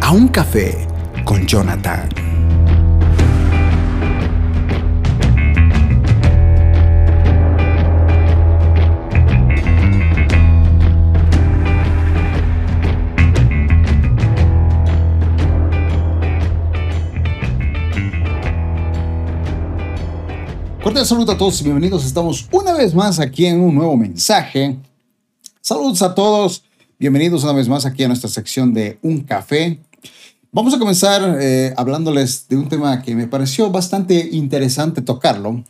A Un Café con Jonathan. Cordial saludo a todos y bienvenidos. Estamos una vez más aquí en un nuevo mensaje. Saludos a todos. Bienvenidos una vez más aquí a nuestra sección de Un Café. Vamos a comenzar eh, hablándoles de un tema que me pareció bastante interesante tocarlo,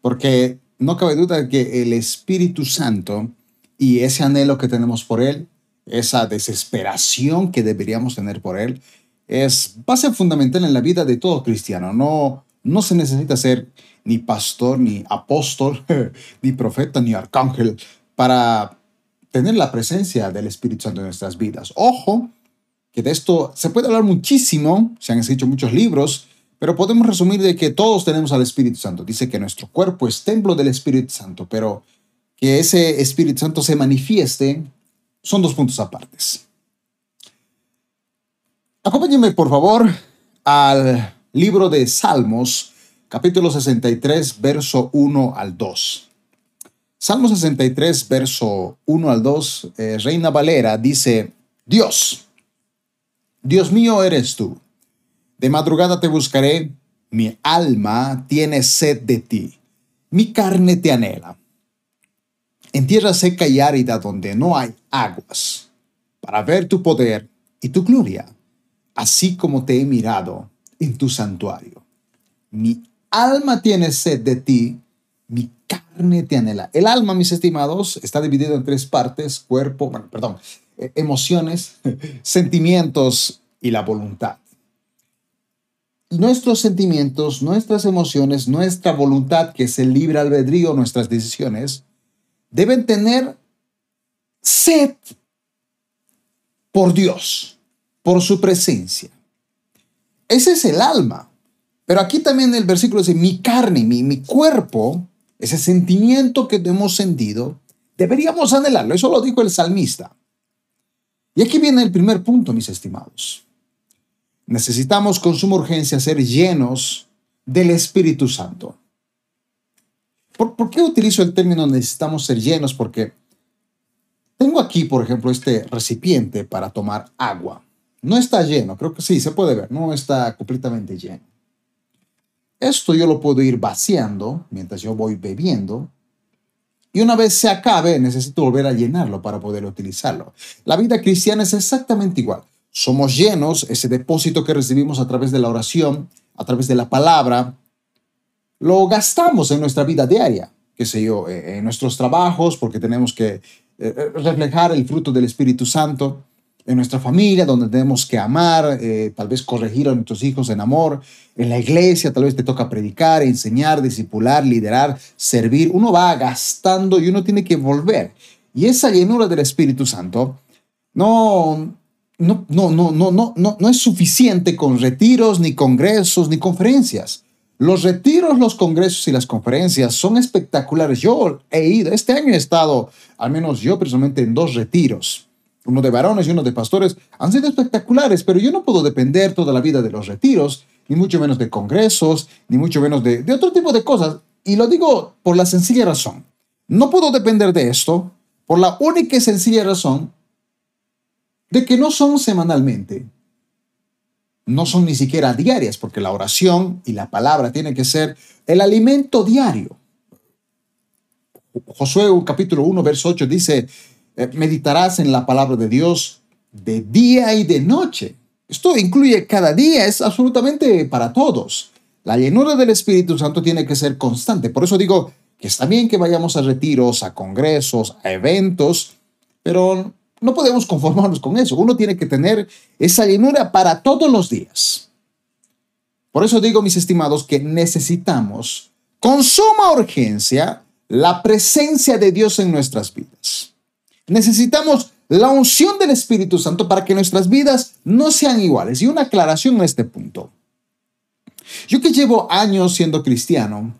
porque no cabe duda de que el Espíritu Santo y ese anhelo que tenemos por Él, esa desesperación que deberíamos tener por Él, es base fundamental en la vida de todo cristiano. No, no se necesita ser ni pastor, ni apóstol, ni profeta, ni arcángel para tener la presencia del Espíritu Santo en nuestras vidas. Ojo, que de esto se puede hablar muchísimo, se han escrito muchos libros, pero podemos resumir de que todos tenemos al Espíritu Santo. Dice que nuestro cuerpo es templo del Espíritu Santo, pero que ese Espíritu Santo se manifieste son dos puntos apartes. Acompáñenme, por favor, al libro de Salmos, capítulo 63, verso 1 al 2. Salmo 63, verso 1 al 2, eh, Reina Valera dice, Dios, Dios mío eres tú. De madrugada te buscaré, mi alma tiene sed de ti, mi carne te anhela. En tierra seca y árida donde no hay aguas, para ver tu poder y tu gloria, así como te he mirado en tu santuario. Mi alma tiene sed de ti, mi carne te anhela. El alma, mis estimados, está dividido en tres partes, cuerpo, perdón, eh, emociones, sentimientos y la voluntad. Nuestros sentimientos, nuestras emociones, nuestra voluntad, que es el libre albedrío, nuestras decisiones, deben tener sed por Dios, por su presencia. Ese es el alma. Pero aquí también el versículo dice, mi carne, mi, mi cuerpo, ese sentimiento que hemos sentido, deberíamos anhelarlo. Eso lo dijo el salmista. Y aquí viene el primer punto, mis estimados. Necesitamos con suma urgencia ser llenos del Espíritu Santo. ¿Por, ¿Por, qué utilizo el término necesitamos ser llenos? Porque tengo aquí, por ejemplo, este recipiente para tomar agua. No está lleno, creo que sí, se puede ver, no está completamente lleno. Esto yo lo puedo ir vaciando mientras yo voy bebiendo. Y una vez se acabe, necesito volver a llenarlo para poder utilizarlo. La vida cristiana es exactamente igual. Somos llenos, ese depósito que recibimos a través de la oración, a través de la palabra, lo gastamos en nuestra vida diaria, qué sé yo, eh, en nuestros trabajos, porque tenemos que eh, eh, reflejar el fruto del Espíritu Santo en nuestra familia, donde tenemos que amar, eh, tal vez corregir a nuestros hijos en amor, en la iglesia, tal vez te toca predicar, enseñar, discipular, liderar, servir. Uno va gastando y uno tiene que volver. Y esa llenura del Espíritu Santo no, no, no, no, no, no, no, no es suficiente con retiros, ni congresos, ni conferencias. Los retiros, los congresos y las conferencias son espectaculares. Yo he ido, este año he estado, al menos yo personalmente, en dos retiros uno de varones y uno de pastores, han sido espectaculares, pero yo no puedo depender toda la vida de los retiros, ni mucho menos de congresos, ni mucho menos de, de otro tipo de cosas. Y lo digo por la sencilla razón. No puedo depender de esto por la única y sencilla razón de que no son semanalmente. No son ni siquiera diarias, porque la oración y la palabra tienen que ser el alimento diario. Josué capítulo 1, verso 8 dice, meditarás en la palabra de Dios de día y de noche. Esto incluye cada día, es absolutamente para todos. La llenura del Espíritu Santo tiene que ser constante. Por eso digo que está bien que vayamos a retiros, a congresos, a eventos, pero no podemos conformarnos con eso. Uno tiene que tener esa llenura para todos los días. Por eso digo, mis estimados, que necesitamos con suma urgencia la presencia de Dios en nuestras vidas. Necesitamos la unción del Espíritu Santo para que nuestras vidas no sean iguales. Y una aclaración a este punto. Yo que llevo años siendo cristiano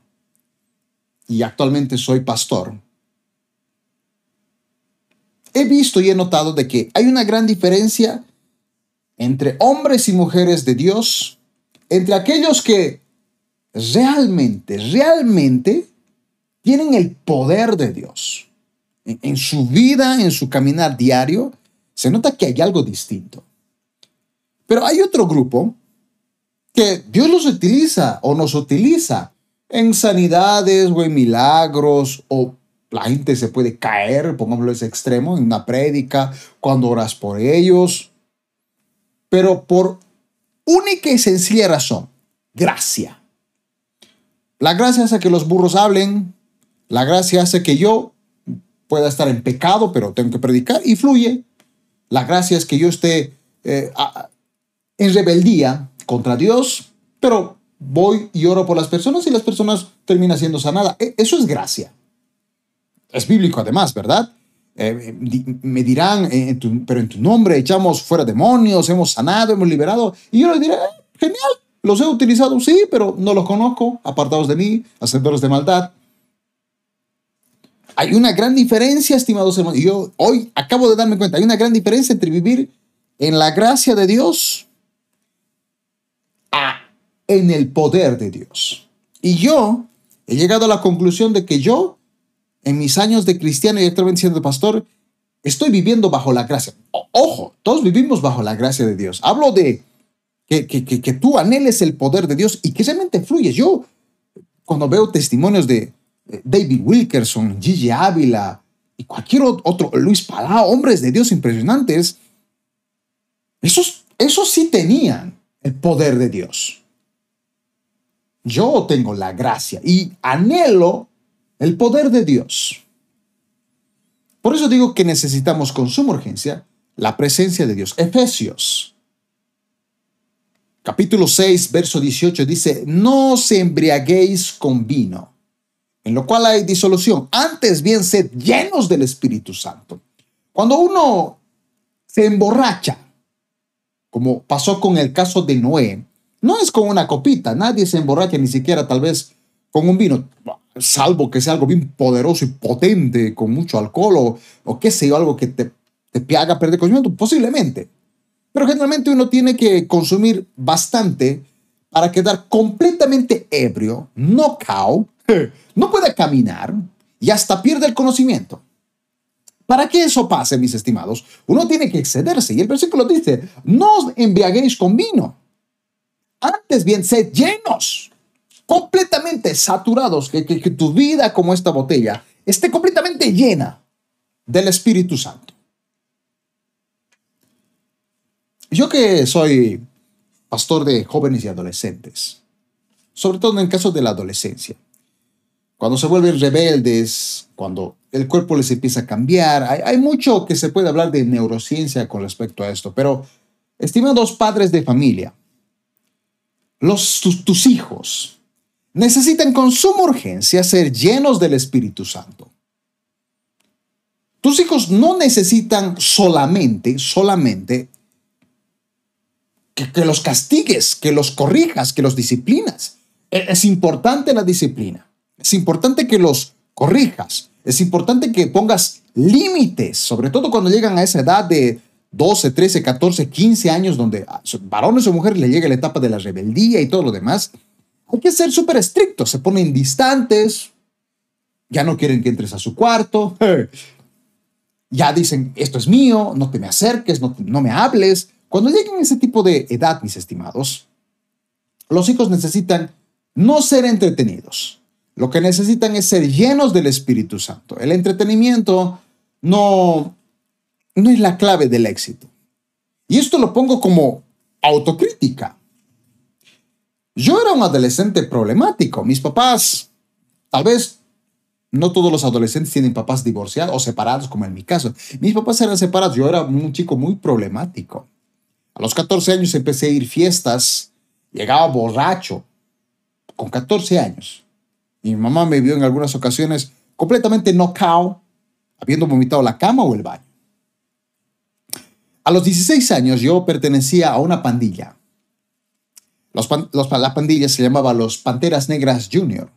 y actualmente soy pastor, he visto y he notado de que hay una gran diferencia entre hombres y mujeres de Dios, entre aquellos que realmente, realmente tienen el poder de Dios. En, su vida, en su caminar diario, se nota que hay algo distinto. Pero hay otro grupo que Dios los utiliza o nos utiliza en sanidades o en milagros o la gente se puede caer, pongámoslo ese extremo, en una prédica, cuando oras por ellos. Pero por única y sencilla razón, gracia. La gracia hace que los burros hablen, la gracia hace que yo pueda estar en pecado, pero tengo que predicar y fluye. La gracia es que yo esté eh, en rebeldía contra Dios, pero voy y oro por las personas y las personas terminan siendo sanadas. E, eso es gracia. Es bíblico además, ¿verdad? Eh, me dirán, eh, pero en tu nombre echamos fuera demonios, hemos sanado, hemos liberado. Y yo les diré, genial, los he utilizado, sí, pero no los conozco, apartados de mí, hacedores de maldad. Hay una gran diferencia, estimados hermanos. Yo hoy acabo de darme cuenta, hay una gran diferencia entre vivir en la gracia de Dios a en el poder de Dios. Y yo he llegado a la conclusión de que yo en mis años de cristiano y actualmente siendo pastor, estoy viviendo bajo la gracia. ojo, todos vivimos bajo la gracia de Dios. Hablo de que, que, que, tú anheles el poder de Dios y que realmente fluye. Yo, cuando veo testimonios de David Wilkerson, Gigi Ávila y cualquier otro, Luis Palau, hombres de Dios impresionantes, esos, esos sí tenían el poder de Dios. Yo tengo la gracia y anhelo el poder de Dios. Por eso digo que necesitamos con suma urgencia la presencia de Dios. Efesios, capítulo 6, verso 18 dice, no se embriaguéis con vino, en lo cual hay disolución, antes bien sed llenos del Espíritu Santo. Cuando uno se emborracha, como pasó con el caso de Noé, no es con una copita, nadie se emborracha ni siquiera tal vez con un vino salvo que sea algo bien poderoso y potente, con mucho alcohol o, o qué sé yo, algo que te, te haga perder conocimiento, posiblemente. Pero generalmente uno tiene que consumir bastante para quedar completamente ebrio, no cao, no puede caminar y hasta pierde el conocimiento. Para que eso pase, mis estimados, uno tiene que excederse. Y el versículo dice, no os embriaguéis con vino. Antes bien, sed llenos completamente saturados, que, que, tu vida como esta botella esté completamente llena del Espíritu Santo. Yo que soy pastor de jóvenes y adolescentes, sobre todo en el caso de la adolescencia, cuando se vuelven rebeldes, cuando el cuerpo les empieza a cambiar, hay, mucho que se puede hablar de neurociencia con respecto a esto, pero estimados padres de familia, tus hijos, necesitan con suma urgencia ser llenos del Espíritu Santo. Tus hijos no necesitan solamente, solamente que, los castigues, que los corrijas, que los disciplinas. Es importante la disciplina. Es importante que los corrijas. Es importante que pongas límites, sobre todo cuando llegan a esa edad de 12, 13, 14, 15 años, donde a varones o mujeres le llega la etapa de la rebeldía y todo lo demás hay que ser súper estrictos, se ponen distantes, ya no quieren que entres a su cuarto, ya dicen, esto es mío, no te me acerques, no, no me hables. Cuando lleguen a ese tipo de edad, mis estimados, los hijos necesitan no ser entretenidos. Lo que necesitan es ser llenos del Espíritu Santo. El entretenimiento no, no es la clave del éxito. Y esto lo pongo como autocrítica. Yo era un adolescente problemático. Mis papás, tal vez no todos los adolescentes tienen papás divorciados o separados, como en mi caso. Mis papás eran separados. Yo era un chico muy problemático. A los 14 años empecé a ir fiestas. Llegaba borracho. Con 14 años. Mi mamá me vio en algunas ocasiones completamente knockout, habiendo vomitado la cama o el baño. A los 16 años yo pertenecía a una pandilla los, la pandilla se llamaba los Panteras Negras Junior.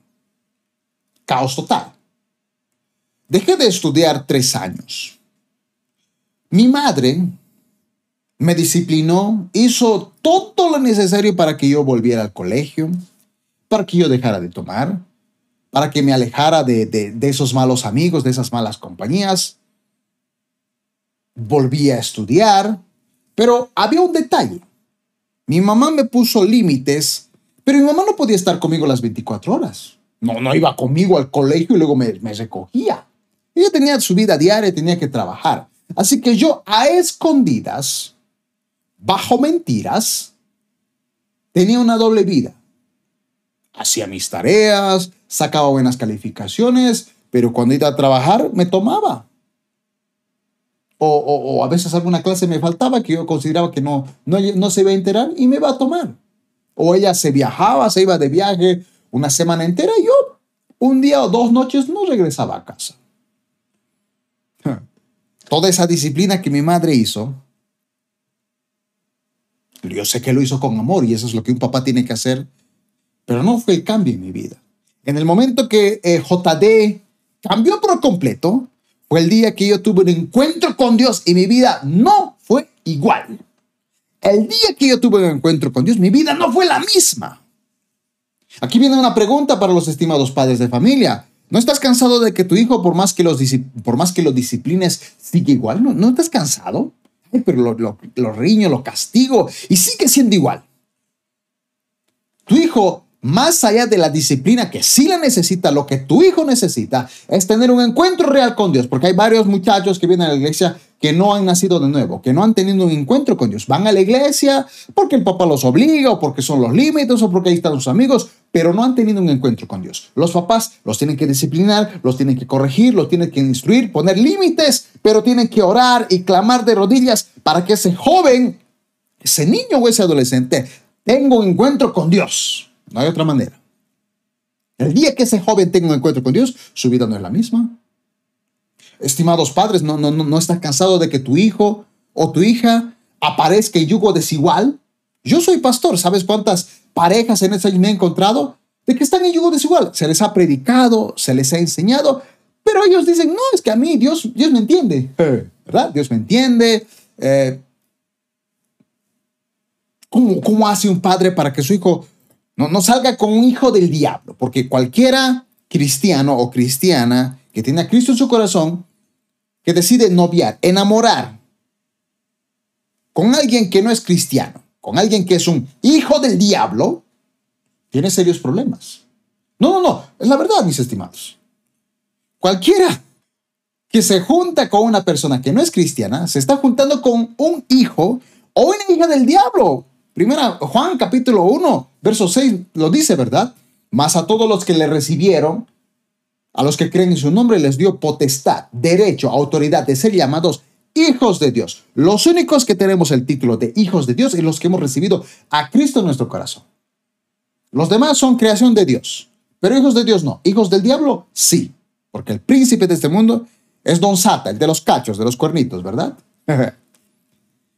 Caos total. Dejé de estudiar tres años. Mi madre me disciplinó, hizo todo lo necesario para que yo volviera al colegio, para que yo dejara de tomar, para que me alejara de, esos malos amigos, de esas malas compañías. Volví a estudiar, pero había un detalle. Mi mamá me puso límites, pero mi mamá no podía estar conmigo las 24 horas. No, no iba conmigo al colegio y luego me, me recogía. Ella tenía su vida diaria, tenía que trabajar. Así que yo a escondidas, bajo mentiras, tenía una doble vida. Hacía mis tareas, sacaba buenas calificaciones, pero cuando iba a trabajar me tomaba. O, a veces alguna clase me faltaba que yo consideraba que no, no, se iba a enterar y me iba a tomar. O ella se viajaba, se iba de viaje una semana entera y yo un día o dos noches no regresaba a casa. Toda esa disciplina que mi madre hizo, yo sé que lo hizo con amor y eso es lo que un papá tiene que hacer, pero no fue el cambio en mi vida. En el momento que eh, JD cambió por completo, fue el día que yo tuve un encuentro con Dios y mi vida no fue igual. El día que yo tuve un encuentro con Dios, mi vida no fue la misma. Aquí viene una pregunta para los estimados padres de familia. ¿No estás cansado de que tu hijo, por más que, los, por más que lo disciplines, sigue igual? ¿No, no estás cansado? pero lo, lo, lo riño, lo castigo y sigue siendo igual. Tu hijo más allá de la disciplina que sí la necesita, lo que tu hijo necesita es tener un encuentro real con Dios, porque hay varios muchachos que vienen a la iglesia que no han nacido de nuevo, que no han tenido un encuentro con Dios. Van a la iglesia porque el papá los obliga o porque son los límites o porque ahí están sus amigos, pero no han tenido un encuentro con Dios. Los papás los tienen que disciplinar, los tienen que corregir, los tienen que instruir, poner límites, pero tienen que orar y clamar de rodillas para que ese joven, ese niño o ese adolescente tenga un encuentro con Dios. No hay otra manera. El día que ese joven tenga un encuentro con Dios, su vida no es la misma. Estimados padres, ¿no, no, no, no estás cansado de que tu hijo o tu hija aparezca en yugo desigual? Yo soy pastor, ¿sabes cuántas parejas en ese año me he encontrado? De que están en yugo desigual. Se les ha predicado, se les ha enseñado, pero ellos dicen, no, es que a mí Dios, Dios me entiende, ¿verdad? Dios me entiende. Eh, ¿cómo, ¿Cómo hace un padre para que su hijo no, no salga con un hijo del diablo, porque cualquiera cristiano o cristiana que tiene a Cristo en su corazón, que decide noviar, enamorar con alguien que no es cristiano, con alguien que es un hijo del diablo, tiene serios problemas. No, no, no, es la verdad, mis estimados. Cualquiera que se junta con una persona que no es cristiana, se está juntando con un hijo o una hija del diablo. Primera, Juan capítulo 1, verso 6 lo dice, ¿verdad? Mas a todos los que le recibieron, a los que creen en su nombre, les dio potestad, derecho, autoridad de ser llamados hijos de Dios. Los únicos que tenemos el título de hijos de Dios y los que hemos recibido a Cristo en nuestro corazón. Los demás son creación de Dios, pero hijos de Dios no. Hijos del diablo, sí, porque el príncipe de este mundo es Don Sata, el de los cachos, de los cuernitos, ¿verdad?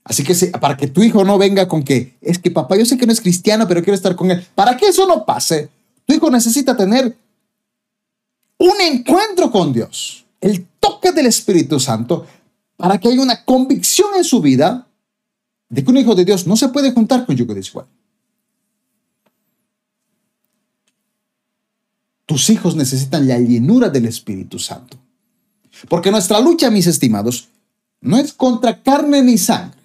Así que para que tu hijo no venga con que es que papá, yo sé que no es cristiano, pero quiero estar con él. Para que eso no pase, tu hijo necesita tener un encuentro con Dios, el toque del Espíritu Santo, para que haya una convicción en su vida de que un hijo de Dios no se puede juntar con yugo desigual. Tus hijos necesitan la llenura del Espíritu Santo. Porque nuestra lucha, mis estimados, no es contra carne ni sangre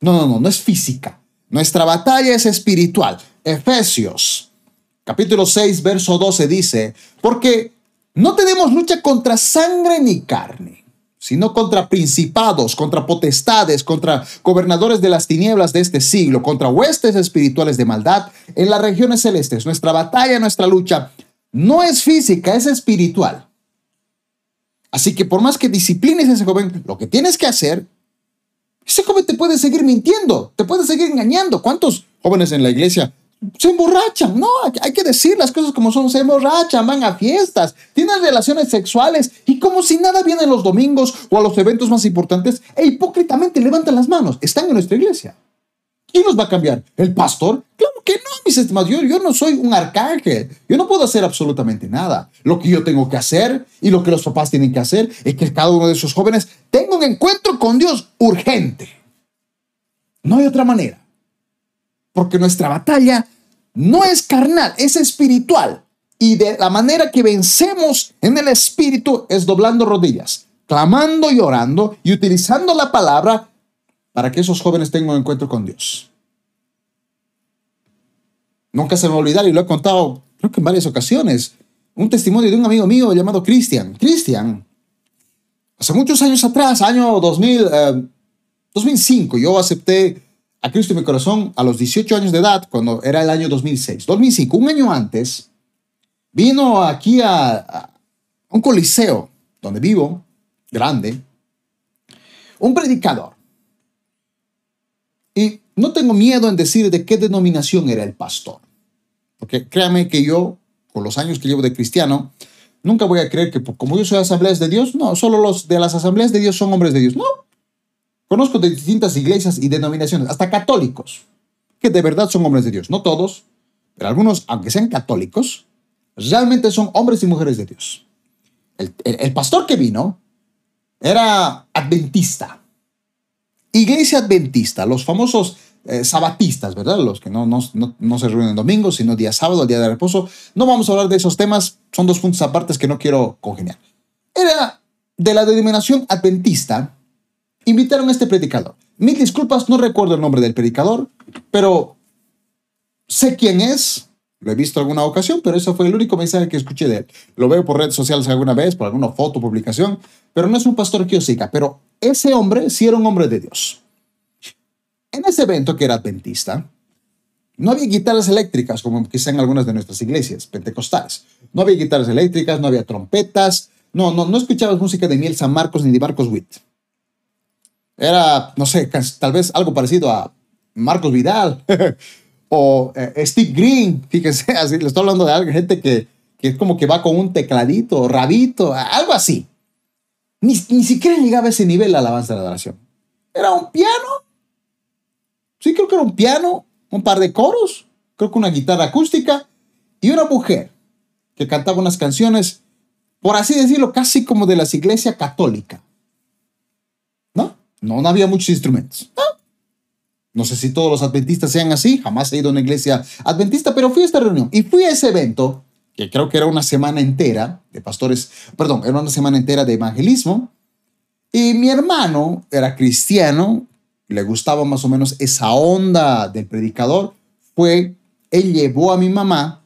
no, no, no, no es física. Nuestra batalla es espiritual. Efesios, capítulo 6, verso 12 dice, porque no tenemos lucha contra sangre ni carne, sino contra principados, contra potestades, contra gobernadores de las tinieblas de este siglo, contra huestes espirituales de maldad en las regiones celestes. Nuestra batalla, nuestra lucha no es física, es espiritual. Así que por más que disciplines a ese joven, lo que tienes que hacer ese joven te puede seguir mintiendo, te puede seguir engañando. ¿Cuántos jóvenes en la iglesia se emborrachan? No, hay que decir las cosas como son. Se emborrachan, van a fiestas, tienen relaciones sexuales y como si nada vienen los domingos o a los eventos más importantes e hipócritamente levantan las manos. Están en nuestra iglesia. ¿Quién los va a cambiar? ¿El pastor? Claro que mis estimados, yo, yo no soy un arcángel. Yo no puedo hacer absolutamente nada. Lo que yo tengo que hacer y lo que los papás tienen que hacer es que cada uno de esos jóvenes tenga un encuentro con Dios urgente. No hay otra manera. Porque nuestra batalla no es carnal, es espiritual. Y de la manera que vencemos en el espíritu es doblando rodillas, clamando y orando y utilizando la palabra para que esos jóvenes tengan un encuentro con Dios. Nunca se me olvidar y lo he contado, creo que en varias ocasiones, un testimonio de un amigo mío llamado Cristian. Cristian, hace muchos años atrás, año 2000, 2005, eh, yo acepté a Cristo en mi corazón a los 18 años de edad, cuando era el año 2006. 2005, un año antes, vino aquí a, a un coliseo donde vivo, grande, un predicador. Y no tengo miedo en decir de qué denominación era el pastor. Porque créame que yo, con los años que llevo de cristiano, nunca voy a creer que como yo soy asambleas de Dios, no, solo los de las asambleas de Dios son hombres de Dios. No. Conozco de distintas iglesias y denominaciones, hasta católicos, que de verdad son hombres de Dios. No todos, pero algunos, aunque sean católicos, realmente son hombres y mujeres de Dios. El, el pastor que vino era adventista, iglesia adventista, los famosos eh, sabatistas, ¿verdad? Los que no, no, no, se reúnen domingo, sino día sábado, día de reposo. No vamos a hablar de esos temas, son dos puntos apartes que no quiero congeniar. Era de la denominación adventista, invitaron a este predicador. Mil disculpas, no recuerdo el nombre del predicador, pero sé quién es, lo he visto alguna ocasión, pero ese fue el único mensaje que escuché de él. Lo veo por redes sociales alguna vez, por alguna foto, publicación, pero no es un pastor que yo. Pero ese hombre sí era un hombre de Dios. En ese evento que era adventista, no había guitarras eléctricas como quizá en algunas de nuestras iglesias pentecostales. No había guitarras eléctricas, no había trompetas, no, no, no escuchabas música de Miel San Marcos ni de Marcos Witt. Era, no sé, tal vez algo parecido a Marcos Vidal o eh, Steve Green, fíjense, así, le estoy hablando de alguien, gente que, que es como que va con un tecladito, rabito, algo así. Ni, ni siquiera llegaba a ese nivel la alabanza de la adoración. Era un piano Sí, creo que era un piano, un par de coros, creo que una guitarra acústica y una mujer que cantaba unas canciones, por así decirlo, casi como de las iglesias católicas. ¿No? No, había muchos instrumentos. ¿no? no sé si todos los adventistas sean así, jamás he ido a una iglesia adventista, pero fui a esta reunión y fui a ese evento, que creo que era una semana entera de pastores, perdón, era una semana entera de evangelismo. Y mi hermano era cristiano, le gustaba más o menos esa onda del predicador, fue, él llevó a mi mamá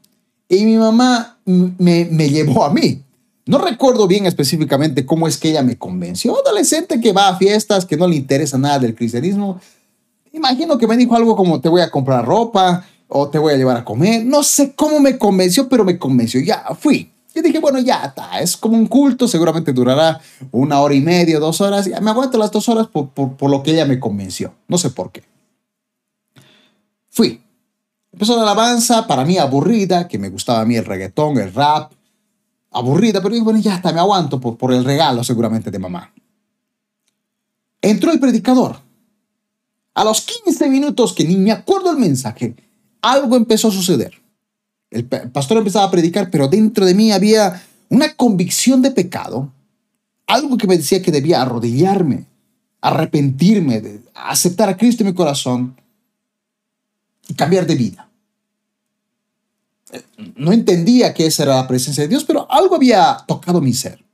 y mi mamá me, me llevó a mí. No recuerdo bien específicamente cómo es que ella me convenció. Adolescente que va a fiestas, que no le interesa nada del cristianismo. Imagino que me dijo algo como te voy a comprar ropa o te voy a llevar a comer. No sé cómo me convenció, pero me convenció. Ya fui. Yo dije, bueno, ya está, es como un culto, seguramente durará una hora y media, dos horas. Ya me aguanto las dos horas por, por, lo que ella me convenció. No sé por qué. Fui. Empezó la alabanza, para mí aburrida, que me gustaba a mí el reggaetón, el rap. Aburrida, pero dije, bueno, ya está, me aguanto por, por el regalo seguramente de mamá. Entró el predicador. A los 15 minutos, que ni me acuerdo el mensaje, algo empezó a suceder. El pastor empezaba a predicar, pero dentro de mí había una convicción de pecado, algo que me decía que debía arrodillarme, arrepentirme, aceptar a Cristo en mi corazón y cambiar de vida. No entendía que esa era la presencia de Dios, pero algo había tocado mi ser.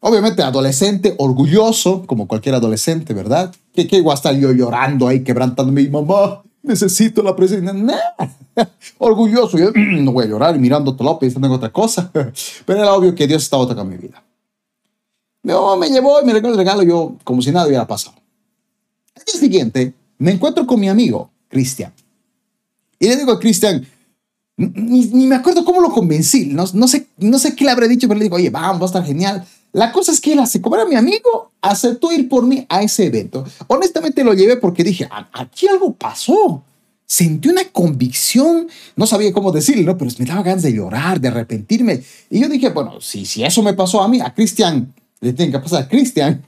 Obviamente, adolescente, orgulloso, como cualquier adolescente, ¿verdad? ¿Qué, qué a estar yo llorando ahí, quebrantando mi mamá? Necesito la presencia. Orgulloso, yo no voy a llorar mirando todo pensando en otra cosa. Pero era obvio que Dios estaba tocando mi vida. No, me llevó y me regaló el regalo yo como si nada hubiera pasado. El día siguiente me encuentro con mi amigo, Cristian. Y le digo a Cristian, ni, me acuerdo cómo lo convencí, no, no, sé, no sé qué le habré dicho, pero le digo, oye, vamos, va a estar genial. La cosa es que él, hace, como era mi amigo, aceptó ir por mí a ese evento. Honestamente lo llevé porque dije, aquí algo pasó. Sentí una convicción, no sabía cómo decirlo, pero me daba ganas de llorar, de arrepentirme. Y yo dije, bueno, si, si eso me pasó a mí, a Cristian, le tiene que pasar a Cristian.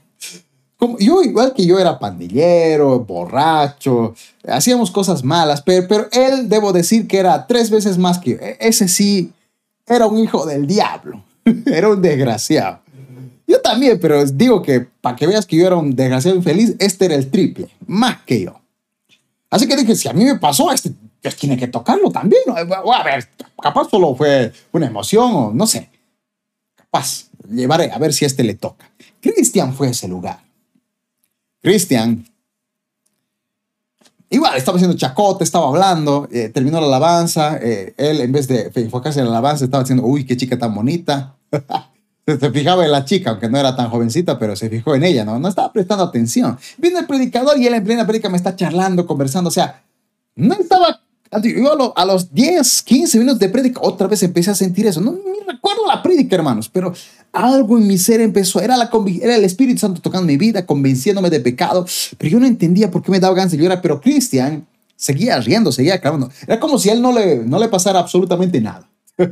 yo, igual que yo era pandillero, borracho, hacíamos cosas malas, pero, pero él, debo decir que era tres veces más que yo. E, ese sí, era un hijo del diablo, era un desgraciado. Yo también, pero digo que para que veas que yo era un desgraciado infeliz, este era el triple, más que yo. Así que dije, si a mí me pasó, este pues tiene que tocarlo también. A ver, capaz solo fue una emoción o no sé. Capaz, llevaré a ver si a este le toca. Cristian fue a ese lugar. Cristian, igual, estaba haciendo chacote, estaba hablando, eh, terminó la alabanza. Eh, él, en vez de enfocarse en la alabanza, estaba diciendo, uy, qué chica tan bonita. se fijaba en la chica, aunque no era tan jovencita, pero se fijó en ella, ¿no? No estaba prestando atención. Viene el predicador y él en plena predica me está charlando, conversando, o sea, no estaba yo a, los 10, 15 minutos de prédica, otra vez empecé a sentir eso. No ni recuerdo la prédica, hermanos, pero algo en mi ser empezó. Era, la, era el Espíritu Santo tocando mi vida, convenciéndome de pecado. Pero yo no entendía por qué me daba ganas de llorar. Pero Cristian seguía riendo, seguía clamando. Era como si a él no le, no le pasara absolutamente nada.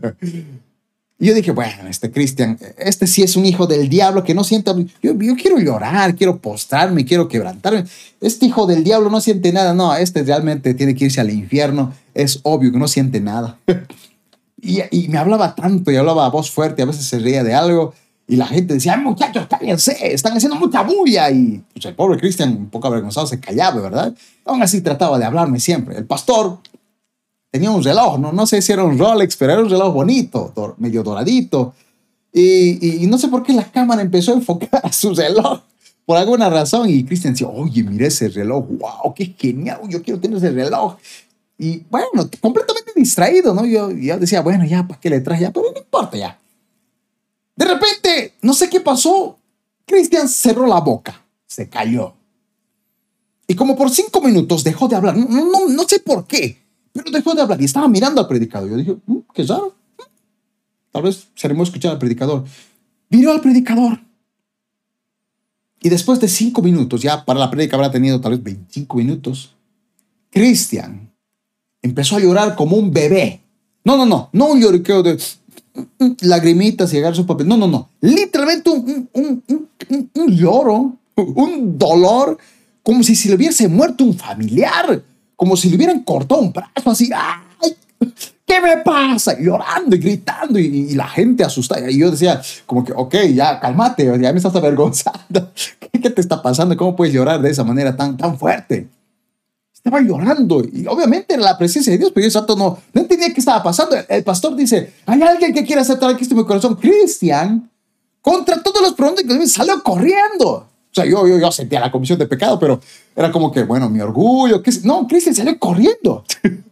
Y yo dije, bueno, este Cristian, este sí es un hijo del diablo que no siente. Yo, quiero llorar, quiero postrarme, quiero quebrantarme. Este hijo del diablo no siente nada. No, este realmente tiene que irse al infierno. Es obvio que no siente nada. y, me hablaba tanto y hablaba a voz fuerte, a veces se reía de algo. Y la gente decía, muchachos, cállense, están haciendo mucha bulla. Y pues, el pobre Cristian, un poco avergonzado, se callaba, ¿verdad? Aún así trataba de hablarme siempre. El pastor tenía un reloj, no, no sé si era un Rolex, pero era un reloj bonito, medio doradito. Y, y, no sé por qué la cámara empezó a enfocar a su reloj por alguna razón. Y Cristian decía, oye, mira ese reloj, wow, qué genial, yo quiero tener ese reloj. Y bueno, completamente distraído, ¿no? Yo, yo decía, bueno, ya, ¿para qué le traje? Ya, pero no importa ya. De repente, no sé qué pasó, Cristian cerró la boca, se cayó. Y como por cinco minutos dejó de hablar, no, no, no sé por qué. Pero dejó de hablar y estaba mirando al predicador. Yo dije, mm, qué raro. Tal vez seremos escuchar al predicador. Miró al predicador. Y después de cinco minutos, ya para la predica habrá tenido tal vez 25 minutos, Cristian empezó a llorar como un bebé. No, no, no, no un lloriqueo de mm, mm, lagrimitas y agarrar su papel. No, no, no. Literalmente un, un, un, un, lloro, un dolor, como si se le hubiese muerto un familiar como si le hubieran cortado un brazo así. ¡Ay! ¿Qué me pasa? llorando y gritando y, la gente asustada. Y yo decía, como que, ok, ya cálmate, ya me estás avergonzando. ¿Qué, te está pasando? ¿Cómo puedes llorar de esa manera tan, tan fuerte? Estaba llorando y obviamente era la presencia de Dios, pero yo exacto no, no entendía qué estaba pasando. El, pastor dice, hay alguien que quiere aceptar a Cristo en mi corazón. Cristian, contra todos los pronósticos, salió corriendo. O sea, yo, yo, yo sentía la comisión de pecado, pero era como que, bueno, mi orgullo. ¿qué? No, Cristian salió corriendo.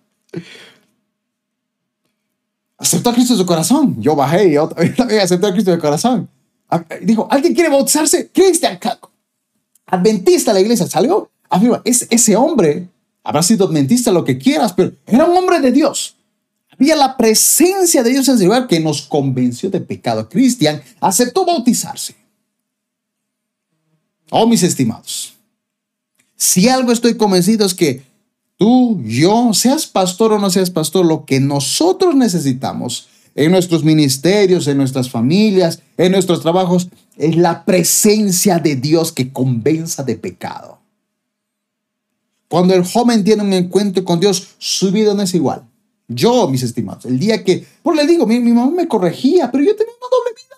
aceptó a Cristo en su corazón. Yo bajé y otra vez aceptó a Cristo en su corazón. Dijo, ¿alguien quiere bautizarse? Cristian, adventista la iglesia, salió. Afirma, es, ese hombre habrá sido adventista, lo que quieras, pero era un hombre de Dios. Había la presencia de Dios en ese lugar que nos convenció de pecado. Cristian aceptó bautizarse. Oh, mis estimados, si algo estoy convencido es que tú, yo, seas pastor o no seas pastor, lo que nosotros necesitamos en nuestros ministerios, en nuestras familias, en nuestros trabajos, es la presencia de Dios que convenza de pecado. Cuando el joven tiene un encuentro con Dios, su vida no es igual. Yo, mis estimados, el día que, por le digo, mi, mi mamá me corregía, pero yo tenía una doble vida.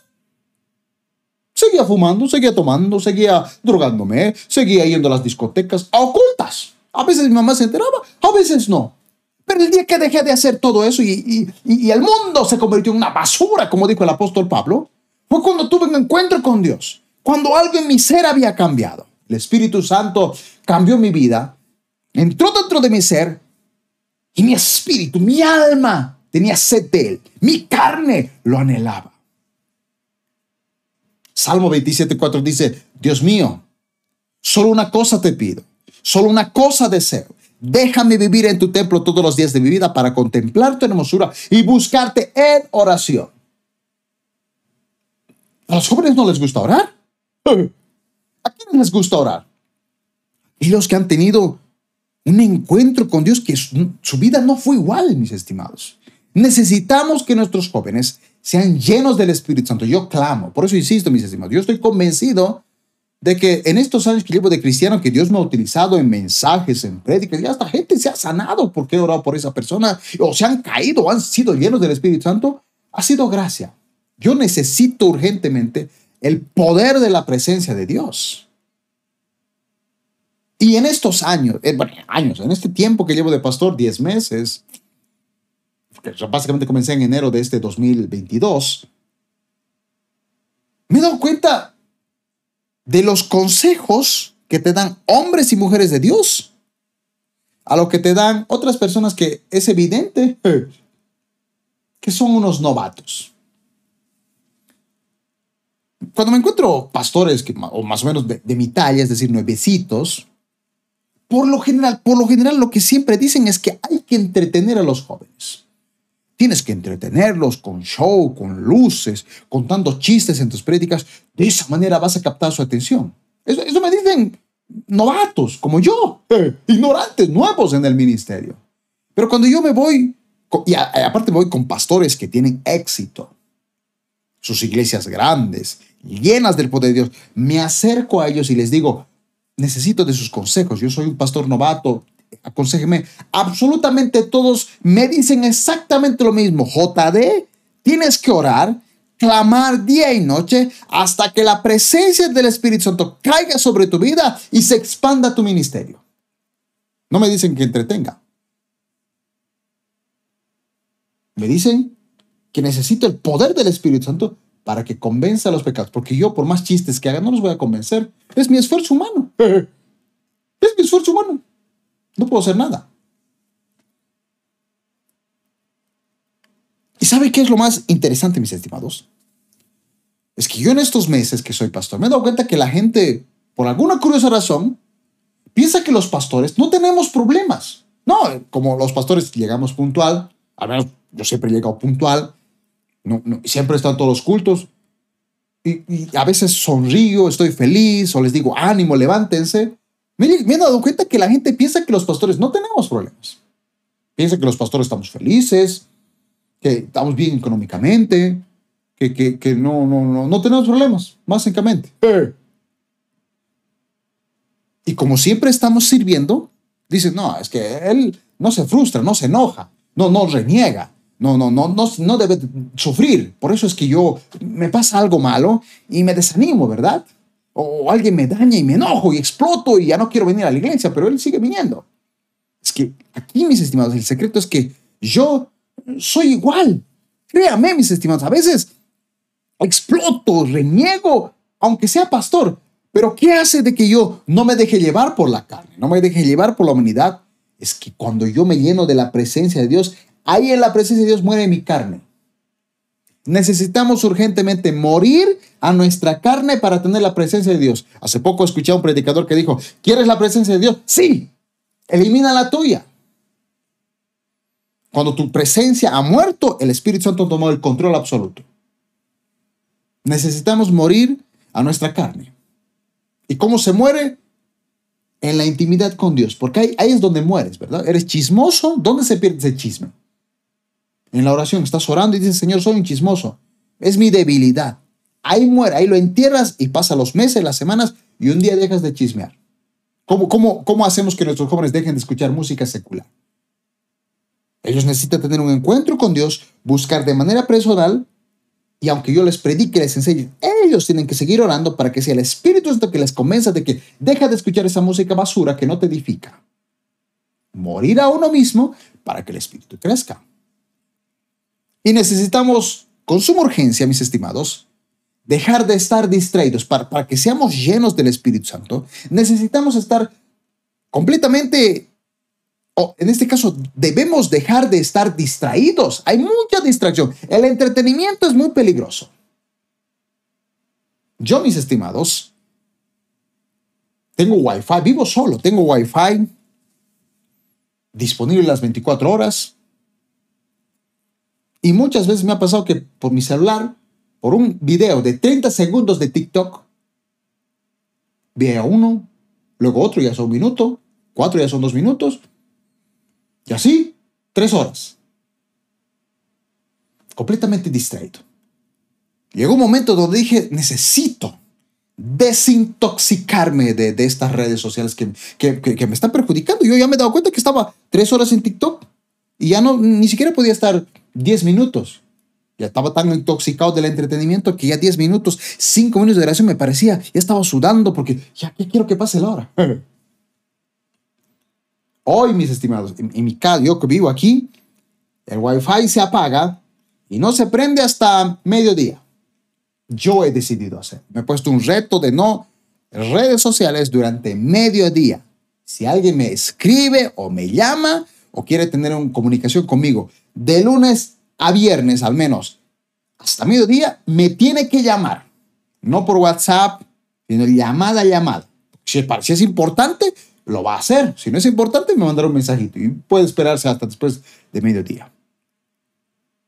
Seguía fumando, seguía tomando, seguía drogándome, seguía yendo a las discotecas a ocultas. A veces mi mamá se enteraba, a veces no. Pero el día que dejé de hacer todo eso y, y, el mundo se convirtió en una basura, como dijo el apóstol Pablo, fue cuando tuve un encuentro con Dios, cuando algo en mi ser había cambiado. El Espíritu Santo cambió mi vida, entró dentro de mi ser y mi espíritu, mi alma tenía sed de él, mi carne lo anhelaba. Salmo 27.4 dice, Dios mío, solo una cosa te pido, solo una cosa deseo. Déjame vivir en tu templo todos los días de mi vida para contemplar tu hermosura y buscarte en oración. ¿A los jóvenes no les gusta orar? ¿A quiénes les gusta orar? Y los que han tenido un encuentro con Dios que su vida no fue igual, mis estimados. Necesitamos que nuestros jóvenes sean llenos del Espíritu Santo. Yo clamo, por eso insisto, mis estimados, yo estoy convencido de que en estos años que llevo de cristiano, que Dios me ha utilizado en mensajes, en prédicas, y hasta gente se ha sanado porque he orado por esa persona, o se han caído, o han sido llenos del Espíritu Santo, ha sido gracia. Yo necesito urgentemente el poder de la presencia de Dios. Y en estos años, eh, años, en este tiempo que llevo de pastor, 10 meses, básicamente comencé en enero de este 2022, me he dado cuenta de los consejos que te dan hombres y mujeres de Dios a lo que te dan otras personas que es evidente que son unos novatos. Cuando me encuentro pastores que, o más o menos de, mi talla, es decir, nuevecitos, por lo general, por lo general lo que siempre dicen es que hay que entretener a los jóvenes. Tienes que entretenerlos con show, con luces, contando chistes en tus prédicas. De esa manera vas a captar su atención. Eso, me dicen novatos como yo, ignorantes, nuevos en el ministerio. Pero cuando yo me voy, y aparte voy con pastores que tienen éxito, sus iglesias grandes, llenas del poder de Dios, me acerco a ellos y les digo, necesito de sus consejos. Yo soy un pastor novato, aconsejeme, absolutamente todos me dicen exactamente lo mismo. JD, tienes que orar, clamar día y noche hasta que la presencia del Espíritu Santo caiga sobre tu vida y se expanda tu ministerio. No me dicen que entretenga. Me dicen que necesito el poder del Espíritu Santo para que convenza a los pecados, porque yo por más chistes que haga no los voy a convencer. Es mi esfuerzo humano. Es mi esfuerzo humano. No puedo hacer nada. ¿Y sabe qué es lo más interesante, mis estimados? Es que yo en estos meses que soy pastor me he dado cuenta que la gente, por alguna curiosa razón, piensa que los pastores no tenemos problemas. No, como los pastores llegamos puntual, al menos yo siempre he llegado puntual, no, siempre están todos los cultos, y, y, a veces sonrío, estoy feliz, o les digo, ánimo, levántense, me, he dado cuenta que la gente piensa que los pastores no tenemos problemas. Piensa que los pastores estamos felices, que estamos bien económicamente, que, que, que no, no, no, no tenemos problemas, básicamente. Y como siempre estamos sirviendo, dicen, no, es que él no se frustra, no se enoja, no, no reniega, no, no, no, no, no debe sufrir. Por eso es que yo me pasa algo malo y me desanimo, ¿verdad? O alguien me daña y me enojo y exploto y ya no quiero venir a la iglesia, pero él sigue viniendo. Es que aquí, mis estimados, el secreto es que yo soy igual. Créame, mis estimados, a veces exploto, reniego, aunque sea pastor. Pero ¿qué hace de que yo no me deje llevar por la carne, no me deje llevar por la humanidad? Es que cuando yo me lleno de la presencia de Dios, ahí en la presencia de Dios muere mi carne. Necesitamos urgentemente morir a nuestra carne para tener la presencia de Dios. Hace poco escuché a un predicador que dijo, ¿quieres la presencia de Dios? Sí, elimina la tuya. Cuando tu presencia ha muerto, el Espíritu Santo tomó el control absoluto. Necesitamos morir a nuestra carne. ¿Y cómo se muere? En la intimidad con Dios, porque ahí, ahí es donde mueres, ¿verdad? Eres chismoso, ¿dónde se pierde ese chisme? En la oración, estás orando y dices, Señor, soy un chismoso. Es mi debilidad. Ahí muere, ahí lo entierras y pasa los meses, las semanas y un día dejas de chismear. ¿Cómo, cómo, cómo hacemos que nuestros jóvenes dejen de escuchar música secular? Ellos necesitan tener un encuentro con Dios, buscar de manera personal y aunque yo les predique, les enseñe, ellos tienen que seguir orando para que sea el Espíritu Santo que les convenza de que deja de escuchar esa música basura que no te edifica. Morir a uno mismo para que el Espíritu crezca. Y necesitamos, con suma urgencia, mis estimados, dejar de estar distraídos. Para, que seamos llenos del Espíritu Santo, necesitamos estar completamente, o en este caso, debemos dejar de estar distraídos. Hay mucha distracción. El entretenimiento es muy peligroso. Yo, mis estimados, tengo Wi-Fi, vivo solo, tengo Wi-Fi disponible las 24 horas. Y muchas veces me ha pasado que por mi celular, por un video de 30 segundos de TikTok, vea uno, luego otro ya son un minuto, cuatro ya son dos minutos, y así, tres horas. Completamente distraído. Llegó un momento donde dije, necesito, desintoxicarme de, estas redes sociales que, que, me están perjudicando. Yo ya me he dado cuenta que estaba tres horas en TikTok y ya no, ni siquiera podía estar diez minutos. Ya estaba tan intoxicado del entretenimiento que ya diez minutos, cinco minutos de oración me parecía, ya estaba sudando porque ya quiero que pase la hora. Hoy, mis estimados, en, en mi casa, yo que vivo aquí, el wifi se apaga y no se prende hasta mediodía yo he decidido hacer. Me he puesto un reto de no redes sociales durante mediodía. Si alguien me escribe o me llama o quiere tener una comunicación conmigo de lunes a viernes al menos hasta mediodía, me tiene que llamar. No por WhatsApp, sino llamada llamada. Si es, si es importante, lo va a hacer. Si no es importante, me mandará un mensajito y puede esperarse hasta después de mediodía.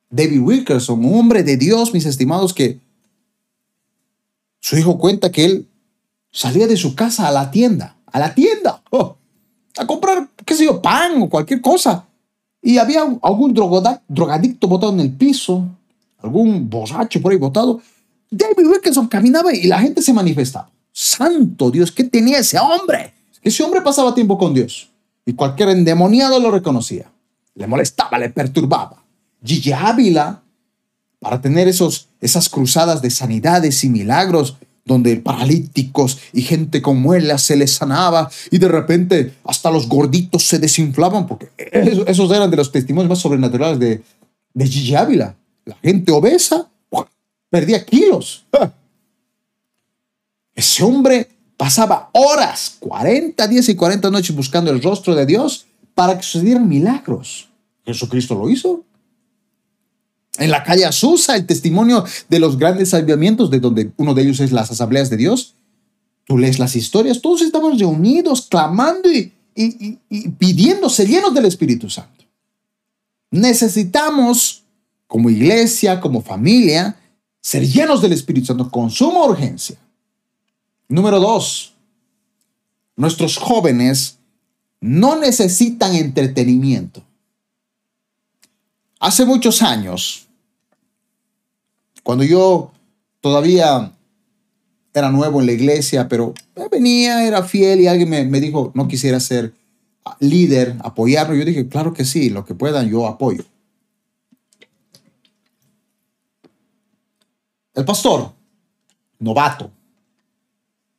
David Wilkerson, un hombre de Dios, mis estimados, que su hijo cuenta que él salía de su casa a la tienda, a la tienda, oh, a comprar, qué sé yo, pan o cualquier cosa. Y había algún drogadicto botado en el piso, algún borracho por ahí botado. David Wilkinson caminaba y la gente se manifestaba. Santo Dios, ¿qué tenía ese hombre? Ese hombre pasaba tiempo con Dios y cualquier endemoniado lo reconocía. Le molestaba, le perturbaba. Gigi Ávila para tener esos, esas cruzadas de sanidades y milagros donde paralíticos y gente con muelas se les sanaba y de repente hasta los gorditos se desinflaban, porque esos eran de los testimonios más sobrenaturales de, de Gigi Ávila. La gente obesa perdía kilos. Ese hombre pasaba horas, 40 días y 40 noches buscando el rostro de Dios para que sucedieran milagros. Jesucristo lo hizo. En la calle Azusa, el testimonio de los grandes avivamientos, de donde uno de ellos es las asambleas de Dios. Tú lees las historias, todos estamos reunidos, clamando y, y, pidiéndose llenos del Espíritu Santo. Necesitamos, como iglesia, como familia, ser llenos del Espíritu Santo con suma urgencia. Número dos, nuestros jóvenes no necesitan entretenimiento. Hace muchos años, cuando yo todavía era nuevo en la iglesia, pero venía, era fiel y alguien me, dijo, no quisiera ser líder, apoyarlo. Yo dije, claro que sí, lo que puedan, yo apoyo. El pastor, novato,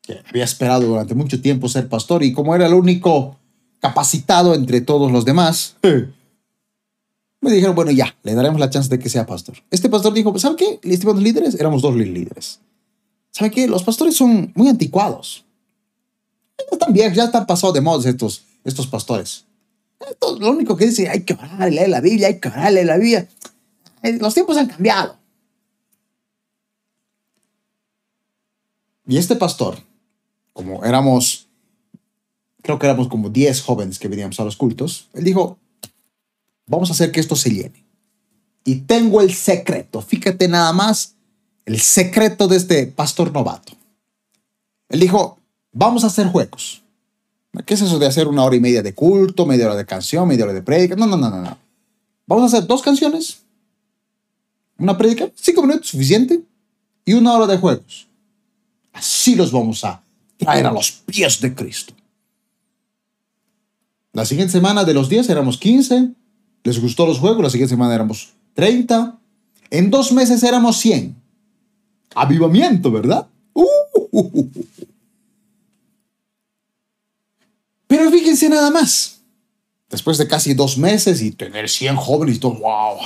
que había esperado durante mucho tiempo ser pastor y como era el único capacitado entre todos los demás, me dijeron, bueno, ya, le daremos la chance de que sea pastor. Este pastor dijo, ¿saben qué? Estimados líderes, éramos dos líderes. ¿Saben qué? Los pastores son muy anticuados. Están viejos, ya están pasados de moda estos, estos pastores. lo único que dice, hay que orar, leer la Biblia, hay que orar, leer la Biblia. Eh, los tiempos han cambiado. Y este pastor, como éramos, creo que éramos como 10 jóvenes que veníamos a los cultos, él dijo, Vamos a hacer que esto se llene. Y tengo el secreto, fíjate nada más, el secreto de este pastor novato. Él dijo, vamos a hacer juegos. ¿Qué es eso de hacer una hora y media de culto, media hora de canción, media hora de prédica? No, no, no, no, no. Vamos a hacer dos canciones, una prédica, cinco minutos, suficiente, y una hora de juegos. Así los vamos a traer a los pies de Cristo. La siguiente semana de los 10 éramos 15, les gustó los juegos, la siguiente semana éramos 30, en dos meses éramos 100. Avivamiento, ¿verdad? Uh, Pero fíjense nada más. Después de casi dos meses y tener 100 jóvenes y todo, wow.